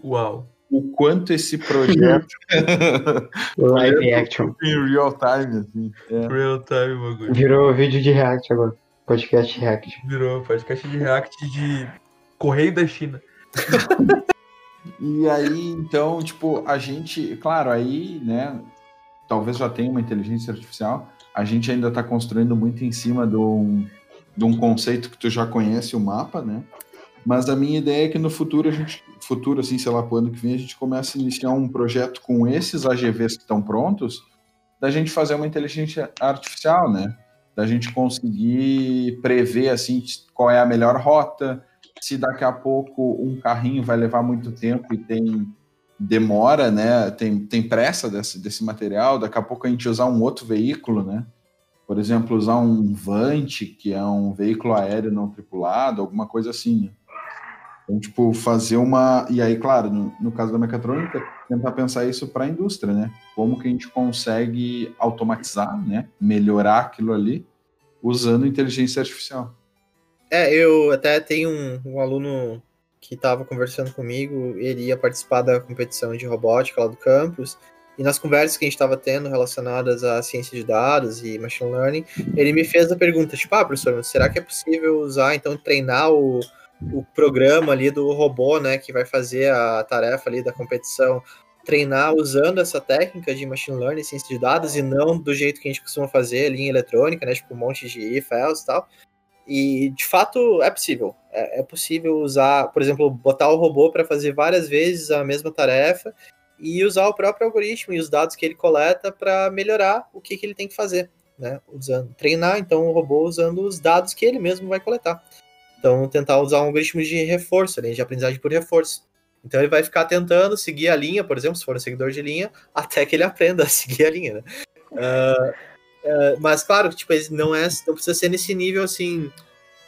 Uau. o quanto esse projeto Live action. em real time, assim, é. Real time, bagulho. Virou vídeo de react agora. Podcast react. Virou podcast de react de Correio da China. E aí, então, tipo, a gente, claro, aí, né, talvez já tenha uma inteligência artificial, a gente ainda está construindo muito em cima de um, de um conceito que tu já conhece, o mapa, né? Mas a minha ideia é que no futuro, a gente, futuro, assim, sei lá, pro ano que vem, a gente começa a iniciar um projeto com esses AGVs que estão prontos, da gente fazer uma inteligência artificial, né? Da gente conseguir prever, assim, qual é a melhor rota, se daqui a pouco um carrinho vai levar muito tempo e tem demora, né? Tem, tem pressa desse, desse material, daqui a pouco a gente usar um outro veículo, né? Por exemplo, usar um Vante, que é um veículo aéreo não tripulado, alguma coisa assim, né? Então, tipo, fazer uma. E aí, claro, no, no caso da mecatrônica, tentar pensar isso para a indústria, né? Como que a gente consegue automatizar, né? Melhorar aquilo ali usando inteligência artificial. É, eu até tenho um, um aluno que estava conversando comigo, ele ia participar da competição de robótica lá do campus, e nas conversas que a gente estava tendo relacionadas à ciência de dados e machine learning, ele me fez a pergunta, tipo, ah, professor, será que é possível usar, então, treinar o, o programa ali do robô, né, que vai fazer a tarefa ali da competição, treinar usando essa técnica de machine learning, ciência de dados, e não do jeito que a gente costuma fazer ali em eletrônica, né, tipo um monte de else e tal. E de fato é possível. É, é possível usar, por exemplo, botar o robô para fazer várias vezes a mesma tarefa e usar o próprio algoritmo e os dados que ele coleta para melhorar o que, que ele tem que fazer, né? Usando, treinar então o robô usando os dados que ele mesmo vai coletar. Então tentar usar um algoritmo de reforço, né, de aprendizagem por reforço. Então ele vai ficar tentando seguir a linha, por exemplo, se for um seguidor de linha, até que ele aprenda a seguir a linha, né? Uh, uh, mas claro, tipo, não é, não precisa ser nesse nível assim.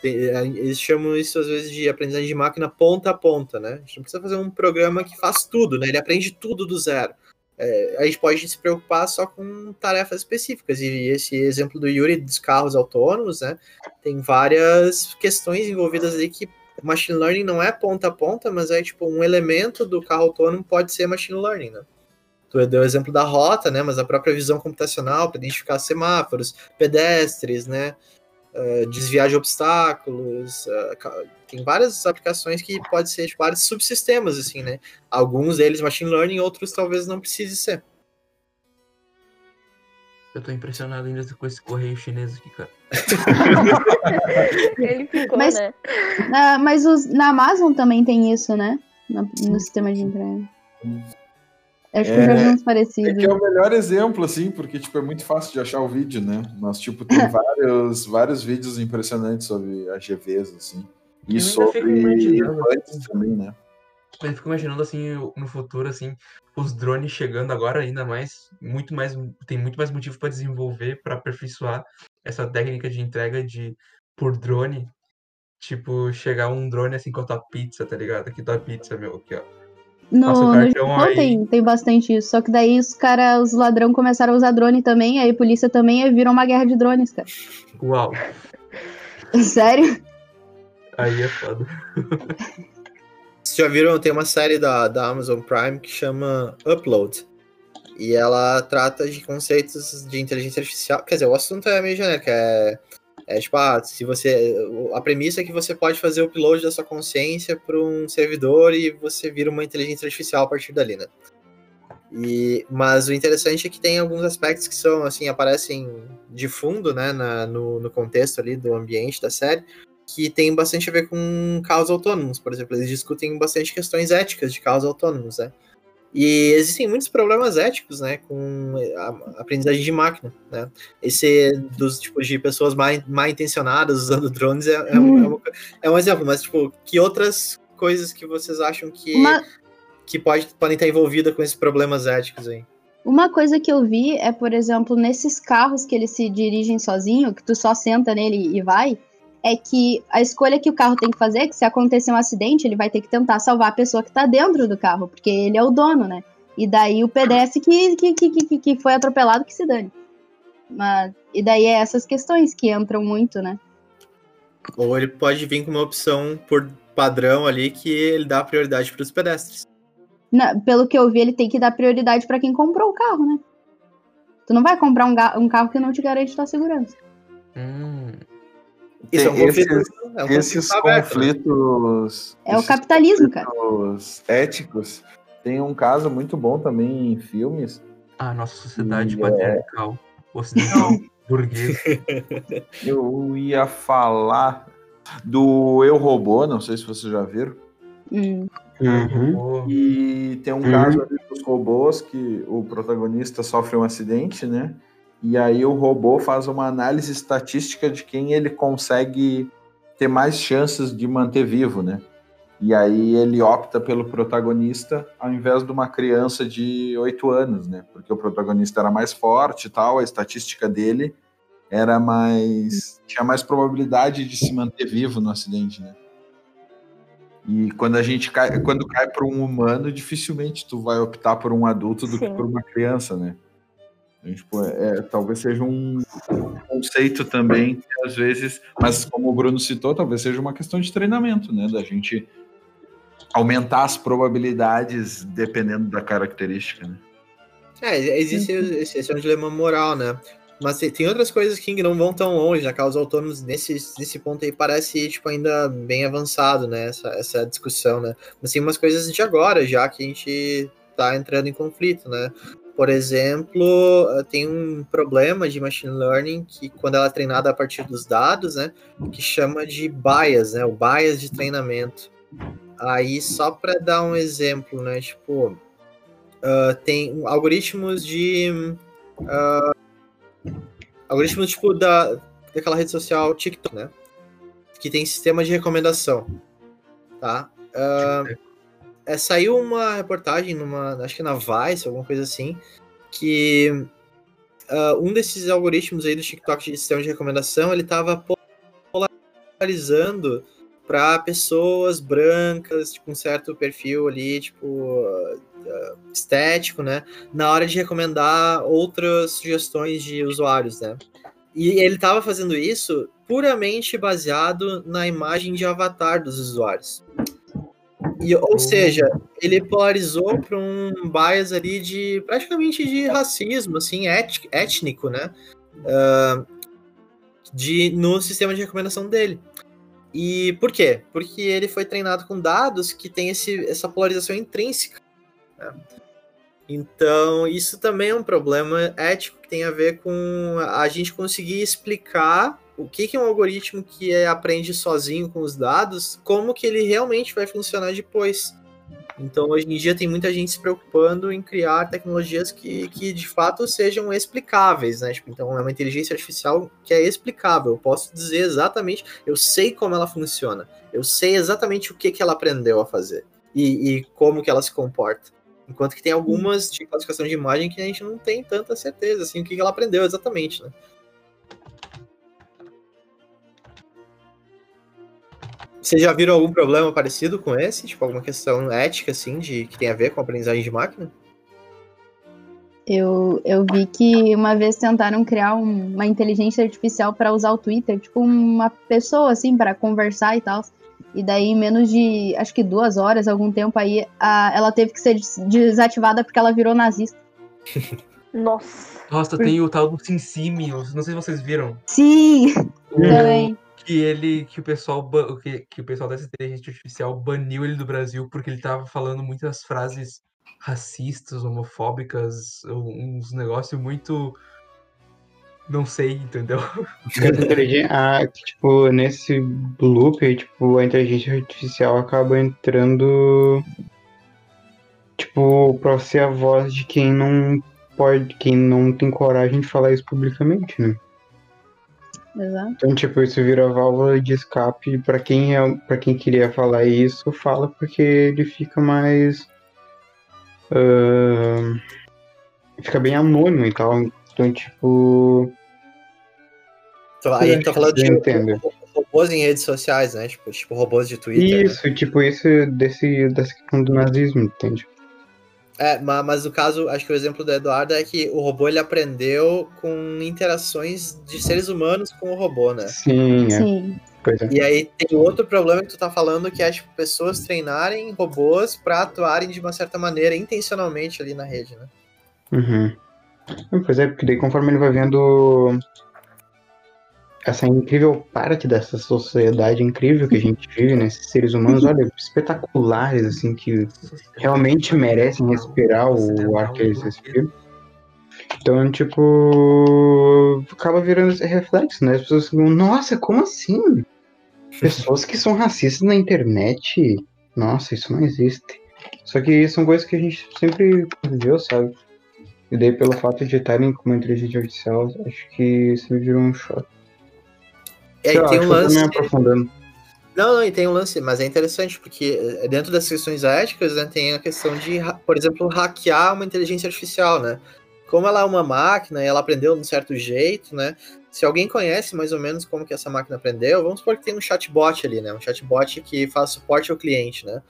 Eles chamam isso às vezes de aprendizagem de máquina ponta a ponta, né? A gente não precisa fazer um programa que faz tudo, né? Ele aprende tudo do zero. É, a gente pode se preocupar só com tarefas específicas. E esse exemplo do Yuri dos carros autônomos, né? Tem várias questões envolvidas ali que machine learning não é ponta a ponta, mas é tipo um elemento do carro autônomo pode ser machine learning, né? Tu deu o exemplo da rota, né? Mas a própria visão computacional para identificar semáforos, pedestres, né? Uh, desviar de obstáculos, uh, tem várias aplicações que pode ser tipo, vários subsistemas, assim, né? Alguns deles machine learning, outros talvez não precise ser. Eu tô impressionado ainda com esse correio chinês aqui, cara. Ele ficou, Mas- né? Na, mas os- na Amazon também tem isso, né? na- no sistema de entrega. Acho que É, eu já vi uns É parecidos. que é o melhor exemplo, assim, porque tipo, é muito fácil de achar o vídeo, né? Mas, tipo, tem vários, vários vídeos impressionantes sobre AGVs, assim. E sobre imaginando, implantes também, né? Eu fico imaginando assim no futuro assim, os drones chegando agora ainda mais, muito mais tem muito mais motivo para desenvolver, para aperfeiçoar essa técnica de entrega de por drone. Tipo, chegar um drone assim com a tua pizza, tá ligado? Aqui tua pizza, meu, aqui, ó. No, no Japão tem, tem bastante isso. Só que daí os caras, os ladrão começaram a usar drone também, aí a polícia também, aí virou uma guerra de drones, cara. Uau, Sério? aí é foda. Vocês já viram, tem uma série da, da Amazon Prime que chama Upload. E ela trata de conceitos de inteligência artificial. Quer dizer, o assunto é meio genérico. É, é tipo, ah, se você. A premissa é que você pode fazer o upload da sua consciência para um servidor e você vira uma inteligência artificial a partir dali, né? E, mas o interessante é que tem alguns aspectos que são, assim, aparecem de fundo, né, na- no, no contexto ali do ambiente da série, que tem bastante a ver com carros autônomos, por exemplo. Eles discutem bastante questões éticas de carros autônomos, né? E existem muitos problemas éticos, né, com a aprendizagem de máquina, né? Esse dos tipos de pessoas mal, mal intencionadas usando drones é, é, um, é, uma- é um exemplo, mas, tipo, que outras coisas que vocês acham que, Uma, que pode, podem estar envolvidas com esses problemas éticos aí? uma coisa que eu vi é, por exemplo, nesses carros que eles se dirigem sozinho, que tu só senta nele e vai, é que a escolha que o carro tem que fazer é que se acontecer um acidente, ele vai ter que tentar salvar a pessoa que tá dentro do carro, porque ele é o dono, né? E daí o pedestre que, que, que, que, que foi atropelado que se dane. Mas, e daí é essas questões que entram muito, né? Ou ele pode vir com uma opção por padrão ali que ele dá prioridade para os pedestres. Na- pelo que eu vi, ele tem que dar prioridade pra quem comprou o carro, né? Tu não vai comprar um, um carro que não te garante tua segurança. Hum, Isso é um conflito, esses, é um conflito esses aberto, né? conflitos. É o capitalismo, cara. éticos. Tem um caso muito bom também em filmes. a nossa sociedade E, patriarcal, ocidental, burguesa. Eu ia falar do Eu Robô, não sei se vocês já viram. Hum. Uhum. E tem um Uhum. caso ali dos robôs que o protagonista sofre um acidente, né? E aí o robô faz uma análise estatística de quem ele consegue ter mais chances de manter vivo, né? E aí ele opta pelo protagonista ao invés de uma criança de 8 anos, né? Porque o protagonista era mais forte e tal, a estatística dele era mais tinha mais probabilidade de se manter vivo no acidente, né? E quando a gente cai, quando cai para um humano, dificilmente tu vai optar por um adulto do que Sim. por uma criança, né? Então, tipo, é, talvez seja um conceito também, que às vezes, mas como o Bruno citou, talvez seja uma questão de treinamento, né? Da gente aumentar as probabilidades dependendo da característica, né? É, existe esse, esse é um dilema moral, né? Mas tem, outras coisas que não vão tão longe, já carros autônomos nesse, nesse ponto aí parece tipo, ainda bem avançado, né? Essa, essa discussão, né? Mas tem umas coisas de agora já que a gente tá entrando em conflito, né? Por exemplo, eh, tem um problema de machine learning que quando ela é treinada a partir dos dados, né? Que chama de bias, né? O bias de treinamento. Aí, só para dar um exemplo, né? Tipo, ah, tem algoritmos de ah, algoritmos tipo da daquela rede social TikTok, né? Que tem sistema de recomendação, tá? Ah, é, saiu uma reportagem numa, acho que na Vice, alguma coisa assim, que ah, um desses algoritmos aí do TikTok de sistema de recomendação, ele tava polarizando para pessoas brancas, tipo, um certo perfil ali, tipo, ah, estético, né? Na hora de recomendar outras sugestões de usuários, né? E ele estava fazendo isso puramente baseado na imagem de avatar dos usuários. E, ou Hum. seja, ele polarizou para um bias ali de praticamente de racismo, assim, étnico, étnico né? Ah, de, no sistema de recomendação dele. E por quê? Porque ele foi treinado com dados que tem esse, essa polarização intrínseca. né? Então, isso também é um problema ético que tem a ver com a gente conseguir explicar o que, que é um algoritmo que é- aprende sozinho com os dados, como que ele realmente vai funcionar depois. Então, hoje em dia, tem muita gente se preocupando em criar tecnologias que, que de fato sejam explicáveis, né? Tipo, então, é uma inteligência artificial que é explicável. Eu posso dizer exatamente, eu sei como ela funciona, eu sei exatamente o que, que ela aprendeu a fazer e, e como que ela se comporta. Enquanto que tem algumas de classificação de imagem que a gente não tem tanta certeza, assim, o que, que ela aprendeu exatamente, né? Vocês já viram algum problema parecido com esse? Tipo, alguma questão ética, assim, de que tem a ver com a aprendizagem de máquina? Eu, eu vi que uma vez tentaram criar um- uma inteligência artificial para usar o Twitter, tipo uma pessoa assim para conversar e tal. E daí, em menos de acho que duas horas, algum tempo aí, a- ela teve que ser des- desativada porque ela virou nazista. Nossa. Nossa, tem o tal do SimSimios, não sei se vocês viram. Sim, também. Que ele que o pessoal que, que o pessoal dessa inteligência artificial baniu ele do Brasil porque ele tava falando muitas frases racistas, homofóbicas, uns negócios muito não sei, entendeu? Ah, tipo, nesse loop, tipo, a inteligência artificial acaba entrando, tipo, pra ser a voz de quem não pode, quem não tem coragem de falar isso publicamente, né? Exato. Então, tipo, isso vira válvula de escape pra quem é, para quem queria falar isso, fala porque ele fica mais ahn, fica bem anônimo e tal. Então, tipo, Então, aí a gente tá falando de Eu entendo. robôs em redes sociais, né? Tipo, tipo robôs de Twitter. né? isso, tipo, isso desse dessa questão do nazismo, entende? É, ma- mas o caso, acho que o exemplo do Eduardo é que o robô ele aprendeu com interações de seres humanos com o robô, né? Sim, é. Sim. É. E aí tem outro problema que tu tá falando que é tipo pessoas treinarem robôs pra atuarem de uma certa maneira intencionalmente ali na rede, né? Uhum. Pois é, porque daí conforme ele vai vendo essa incrível parte dessa sociedade incrível que a gente vive, né? Esses seres humanos, olha, espetaculares, assim, que realmente merecem respirar o ar que eles respiram. Então, tipo, acaba virando esse reflexo, né? As pessoas ficam, nossa, como assim? Pessoas que são racistas na internet? Nossa, isso não existe. Só que são coisas que a gente sempre conviveu, sabe? E daí, pelo fato de estarem com uma inteligência artificial, acho que isso me virou um choque. E aí lá, tem um eu lance. aprofundando. Não, não, e tem um lance, mas é interessante, porque eh, dentro das questões éticas, né, tem a questão de, por exemplo, hackear uma inteligência artificial, né? Como ela é uma máquina e ela aprendeu de um certo jeito, né? Se alguém conhece mais ou menos como que essa máquina aprendeu, vamos supor que tem um chatbot ali, né? Um chatbot que faz suporte ao cliente, né?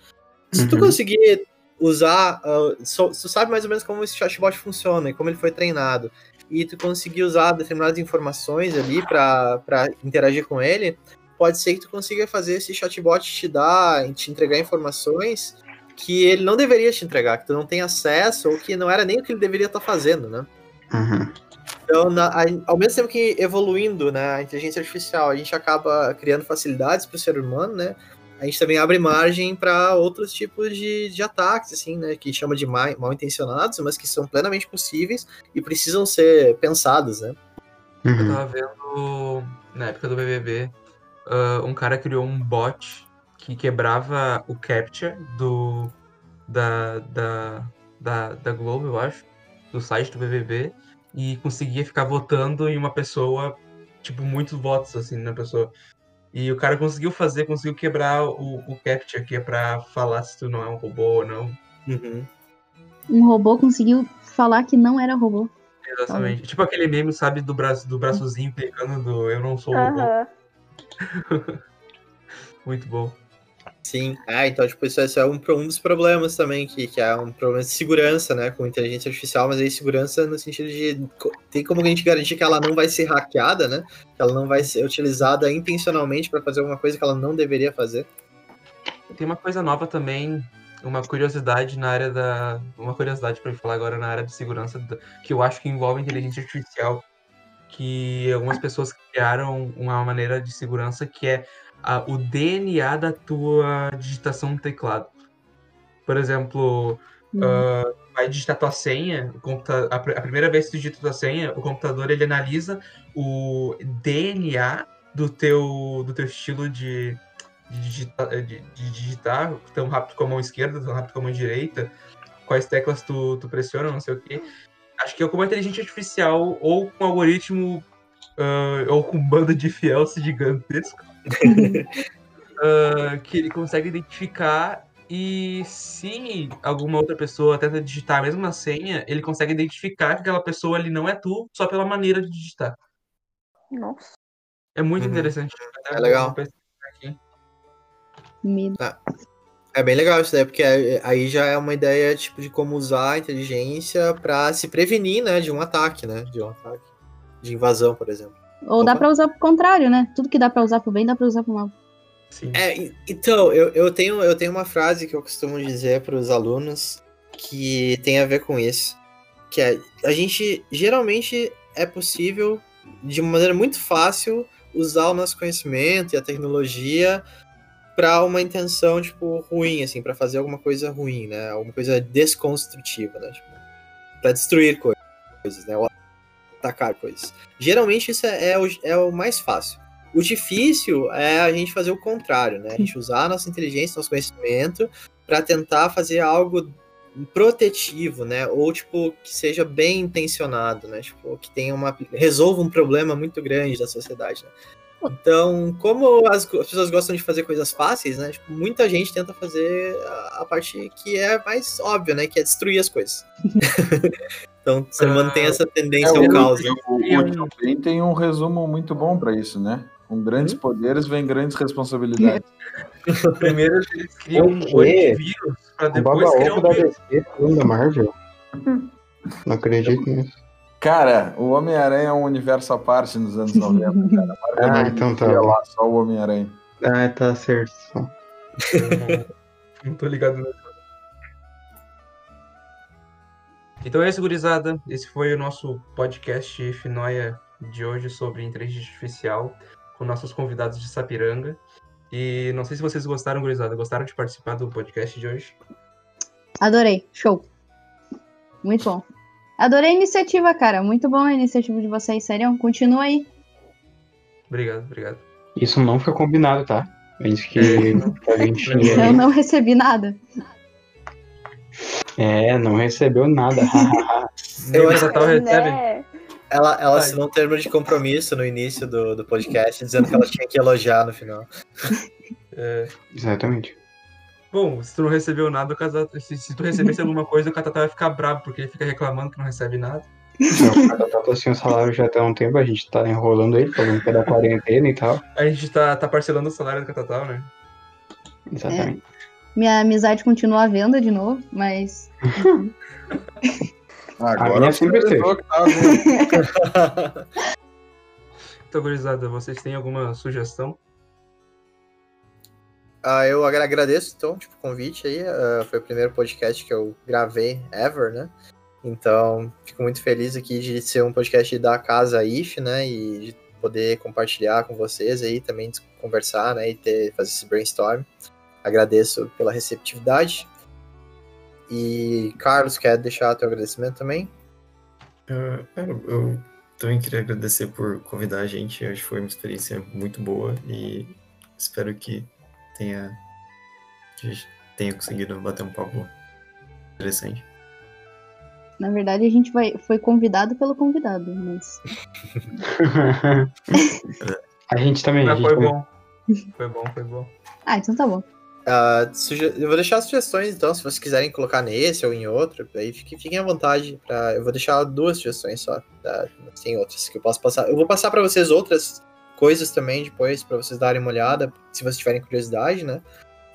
Se tu Uhum. conseguir usar, ah, so- tu sabe mais ou menos como esse chatbot funciona e como ele foi treinado, e tu conseguir usar determinadas informações ali para interagir com ele, pode ser que tu consiga fazer esse chatbot te dar, te entregar informações que ele não deveria te entregar, que tu não tem acesso ou que não era nem o que ele deveria estar fazendo, né? Uhum. Então, na- a- ao mesmo tempo que evoluindo né, a inteligência artificial, a gente acaba criando facilidades para o ser humano, né? A gente também abre margem para outros tipos de, de ataques, assim, né? Que chama de ma- mal intencionados, mas que são plenamente possíveis e precisam ser pensados, né? Eu Uhum. tava vendo na época do BBB, ah, um cara criou um bot que quebrava o captcha do da, da, da, da Globo, eu acho, do site do BBB, e conseguia ficar votando em uma pessoa, tipo, muitos votos, assim, na pessoa. E o cara conseguiu fazer, conseguiu quebrar o, o captcha, que é pra falar se tu não é um robô ou não. Um robô conseguiu falar que não era robô. Exatamente. Tipo aquele meme, sabe, do braço do braçozinho pegando do eu não sou um robô. Aham. Muito bom. Sim. Ah, então, tipo, isso, é um, um dos problemas também, que, que é um problema de segurança, né, com inteligência artificial, mas aí segurança no sentido de tem como a gente garantir que ela não vai ser hackeada, né, que ela não vai ser utilizada intencionalmente para fazer alguma coisa que ela não deveria fazer. Tem uma coisa nova também, uma curiosidade na área da. Uma curiosidade para falar agora na área de segurança, que eu acho que envolve inteligência artificial, que algumas pessoas criaram uma maneira de segurança que é a- o DNA da tua digitação no teclado. Por exemplo, Hum. ah, vai digitar tua senha, a, a primeira vez que tu digita tua senha, o computador ele analisa o DNA do teu, do teu estilo de de digitar, de, de digitar tão rápido com a mão esquerda, tão rápido com a mão direita, quais teclas tu, tu pressiona, não sei o quê. Acho que é com uma inteligência artificial ou com um algoritmo uh, ou com um bando de fiels gigantesco uh, que ele consegue identificar e se alguma outra pessoa tenta digitar a mesma senha, ele consegue identificar que aquela pessoa ali não é tu só pela maneira de digitar. Nossa. É muito Uhum. interessante. É legal. Medo. É bem legal isso daí, porque aí já é uma ideia tipo de como usar a inteligência pra se prevenir, né, de um ataque, né, de um ataque de invasão, por exemplo. Ou dá Opa. pra usar pro contrário, né? Tudo que dá pra usar pro bem, dá pra usar pro mal. Sim. É, então, eu, eu, tenho, eu tenho uma frase que eu costumo dizer para os alunos que tem a ver com isso. Que é, a gente, geralmente, é possível, de uma maneira muito fácil, usar o nosso conhecimento e a tecnologia para uma intenção, tipo, ruim, assim, para fazer alguma coisa ruim, né? Alguma coisa desconstrutiva, né? Tipo, para destruir coi- coisas, né? Ou atacar coisas. Geralmente isso é, é o, é o mais fácil. O difícil é a gente fazer o contrário, né? A gente usar a nossa inteligência, nosso conhecimento, para tentar fazer algo protetivo, né? Ou tipo que seja bem intencionado, né? Tipo que tenha uma resolva um problema muito grande da sociedade. Né? Então, como as, as pessoas gostam de fazer coisas fáceis, né? Tipo, muita gente tenta fazer a, a parte que é mais óbvia, né? Que é destruir as coisas. então, o ser humano tem essa tendência É, ao caos. né? o, o Ben tem um resumo muito bom para isso, né? Com grandes Hum? poderes vem grandes responsabilidades. Primeiro eles criam O um antivírus pra O depois criar um da. DC da Marvel. Não acredito nisso. Cara, o Homem-Aranha é um universo à parte nos anos 90. Cara. Ah, então tá. lá, só o Homem-Aranha. Ah, tá certo. Não, não tô ligado nisso. Então é isso, gurizada. Esse foi o nosso podcast Finóia de hoje sobre inteligência artificial com nossos convidados de Sapiranga. E não sei se vocês gostaram, gurizada. Gostaram de participar do podcast de hoje? Adorei. Show. Muito bom. Adorei a iniciativa, cara. Muito bom a iniciativa de vocês, sério. Continua aí. Obrigado, obrigado. Isso não foi combinado, tá? É que a gente. Eu não recebi nada. É, não recebeu nada. Eu o acho- Natal recebe. Né? Ela, ela assinou um termo de compromisso no início do, do podcast, dizendo que ela tinha que elogiar no final. É, Exatamente. Bom, se tu não recebeu nada, o Casal- se, se tu recebesse alguma coisa, o Catatá vai ficar bravo, porque ele fica reclamando que não recebe nada. O cara tá assim o salário já há um tempo, a gente tá enrolando ele, falando que é da quarentena e tal. A gente tá, tá parcelando o salário do Catatal, né? Exatamente. Minha amizade continua à venda de novo, mas. Agora sempre vendo. Então, gurizada, vocês têm alguma sugestão? Ah, eu agra- agradeço, então, tipo, o convite aí. ah, foi o primeiro podcast que eu gravei ever, né? Então, fico muito feliz aqui de ser um podcast da casa IF, né? E de poder compartilhar com vocês aí, também conversar, né? E ter, fazer esse brainstorm. Agradeço pela receptividade. E, Carlos, quer deixar teu agradecimento também? Eu, eu também queria agradecer por convidar a gente. Acho que foi uma experiência muito boa e espero que tenha, que a gente tenha conseguido bater um papo interessante. Na verdade, a gente vai, foi convidado pelo convidado, mas. a gente também. a Mas gente foi também- bom. Foi bom, foi bom. Ah, então tá bom. Ah, suge- Eu vou deixar as sugestões, então, se vocês quiserem colocar nesse ou em outro, aí fiquem, fiquem à vontade. Pra... Eu vou deixar duas sugestões só, tá? tem outras que eu posso passar. Eu vou passar para vocês outras coisas também depois, para vocês darem uma olhada, se vocês tiverem curiosidade, né?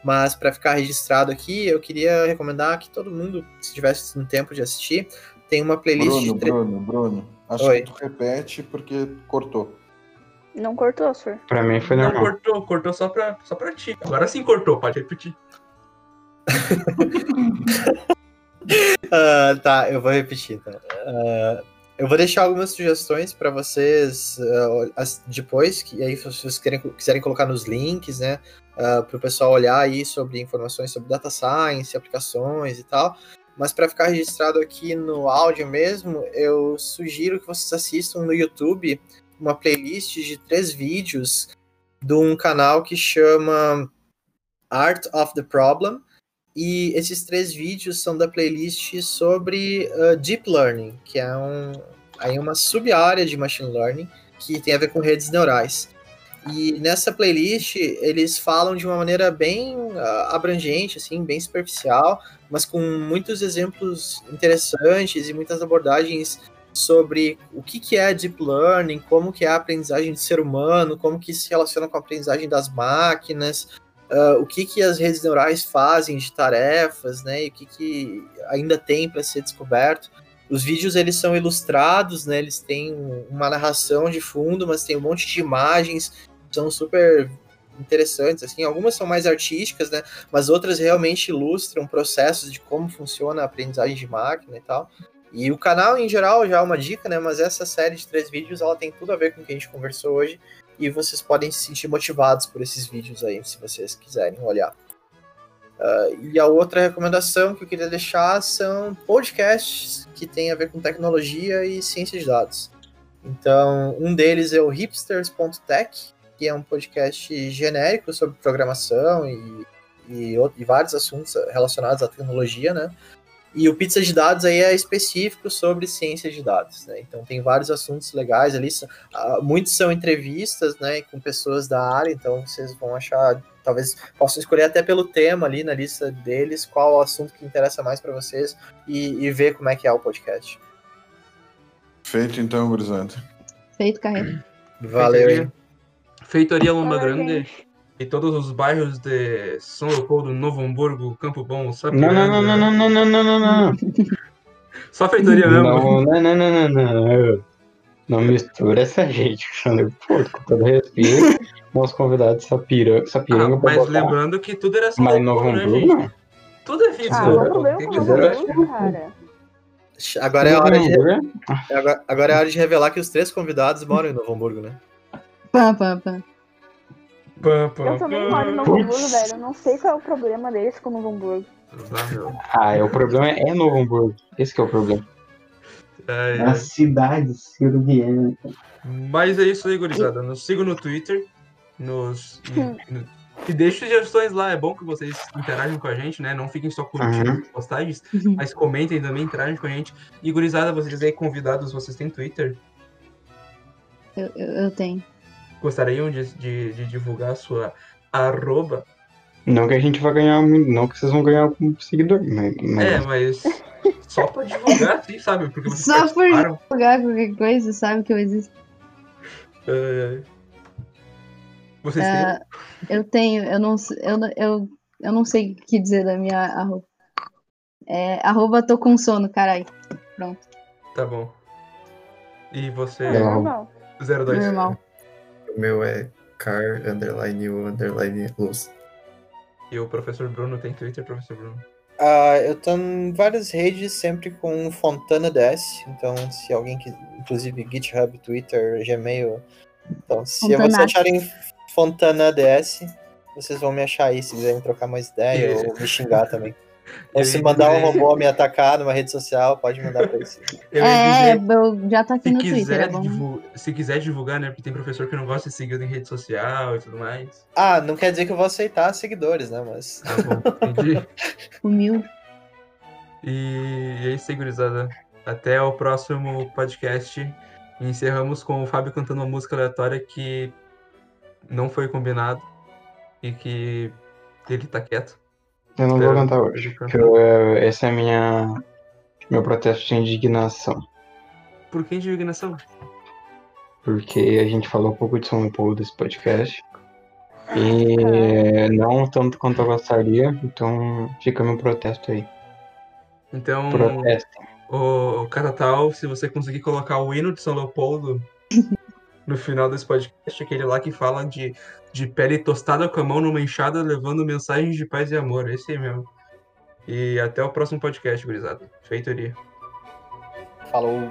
Mas para ficar registrado aqui, eu queria recomendar que todo mundo, se tivesse um tempo de assistir, tem uma playlist Bruno, de tre- Bruno, Bruno. Acho Oi. que tu repete porque cortou. Não cortou, senhor. Pra mim foi Não normal. cortou, cortou só pra, só pra ti. Agora sim cortou, pode repetir. Ah, tá, eu vou repetir. Tá? Ah, eu vou deixar algumas sugestões para vocês ah, as- depois, que aí se vocês querem, quiserem colocar nos links, né? para o pessoal olhar aí sobre informações sobre data science, aplicações e tal. Mas para ficar registrado aqui no áudio mesmo, eu sugiro que vocês assistam no YouTube uma playlist de três vídeos de um canal que chama Art of the Problem. E esses três vídeos são da playlist sobre uh, Deep Learning, que é um, aí uma sub-área de Machine Learning que tem a ver com redes neurais. E nessa playlist eles falam de uma maneira bem uh, abrangente, assim, bem superficial, mas com muitos exemplos interessantes e muitas abordagens sobre o que, que é deep learning, como que é a aprendizagem do ser humano, como que se relaciona com a aprendizagem das máquinas, uh, o que, que as redes neurais fazem de tarefas, né, e o que, que ainda tem para ser descoberto. Os vídeos eles são ilustrados, né, eles têm uma narração de fundo, mas tem um monte de imagens são super interessantes, assim, algumas são mais artísticas, né, mas outras realmente ilustram processos de como funciona a aprendizagem de máquina e tal. E o canal, em geral, já é uma dica, né, mas essa série de três vídeos, ela tem tudo a ver com o que a gente conversou hoje, e vocês podem se sentir motivados por esses vídeos aí, se vocês quiserem olhar. Uh, e a outra recomendação que eu queria deixar são podcasts que têm a ver com tecnologia e ciência de dados. Então, um deles é o hipsters.tech, que é um podcast genérico sobre programação e, e, e, vários assuntos relacionados à tecnologia, né? E o Pizza de Dados aí é específico sobre ciência de dados, né? Então tem vários assuntos legais ali, ah, muitos são entrevistas, né, com pessoas da área, então vocês vão achar, talvez possam escolher até pelo tema ali na lista deles, qual o assunto que interessa mais para vocês e, e, ver como é que é o podcast. Feito então, gurizada. Feito, carreira. Valeu, hein? Feitoria Lomba Grande e todos os bairros de São Leopoldo, Novo Hamburgo, Campo Bom, Sapiranga. Não, não, não, não, não, não, não, não. Só feitoria mesmo. Não, não, não, não, não. Não mistura essa gente, Pô, com todo respeito, os convidados Sapiranga, Sapiranga ah, Mas botar. lembrando que tudo era São Mas Novo né, Hamburgo, não. Tudo é. Ah, com Novo Hamburgo, cara. Agora é, hora de, agora, agora é hora de revelar que os três convidados moram em Novo Hamburgo, né? Pá, pá, pá. Pá, pá, eu também moro em Novo Hamburgo, velho. Eu não sei qual é o problema deles com Novo Hamburgo. Ah, é, o problema é Novo Hamburgo. Esse é o problema. É, é. A cidade cirurgiana. Mas é isso aí, gurizada. Nos sigam no Twitter. Nos. E, no, e deixe sugestões lá. É bom que vocês interajam com a gente, né? Não fiquem só curtindo uhum. postagens, mas comentem também, interagem com a gente. E, gurizada, vocês aí convidados, vocês têm Twitter? Eu, eu, eu tenho. Gostariam de, de, de, divulgar a sua arroba? Não que a gente vai ganhar muito, não que vocês vão ganhar como seguidor, mas, mas... É, mas só pra divulgar, sim, sabe? Porque vocês só por divulgar qualquer coisa, sabe que eu existo. Uh, vocês uh, Eu tenho, eu não, eu, eu, eu não sei o que dizer da minha arroba. É, arroba tô com sono, caralho. Pronto. Tá bom. E você? Não. 02. Normal. O meu é car, underline, u, underline, luz. E o professor Bruno tem Twitter, professor Bruno? Uh, eu tô em várias redes, sempre com Fontana DS. Então, se alguém que. Inclusive GitHub, Twitter, Gmail. Então, se Fontana. vocês acharem Fontana DS, vocês vão me achar aí se quiserem trocar mais ideia ou me xingar também. Ou se mandar um robô me atacar numa rede social, pode mandar pra isso. É, eu já tá aqui no Twitter. É se quiser divulgar, né? Porque tem professor que não gosta de seguir em rede social e tudo mais. Ah, não quer dizer que eu vou aceitar seguidores, né? Mas. Tá bom, entendi. Humilde. E é isso aí, gurizada. Até o próximo podcast. E encerramos com o Fábio cantando uma música aleatória que não foi combinado e que ele tá quieto. Eu não vou cantar hoje, porque eu, é, esse é minha, meu protesto de indignação. Por que indignação? Porque a gente falou um pouco de São Paulo desse podcast. E não tanto quanto eu gostaria, então fica meu protesto aí. Então, protesto. o Catatal, se você conseguir colocar o hino de São Leopoldo no final desse podcast, aquele lá que fala de, de pele tostada com a mão numa enxada, levando mensagens de paz e amor. Esse aí mesmo. E até o próximo podcast, gurizada. Feitoria. Falou.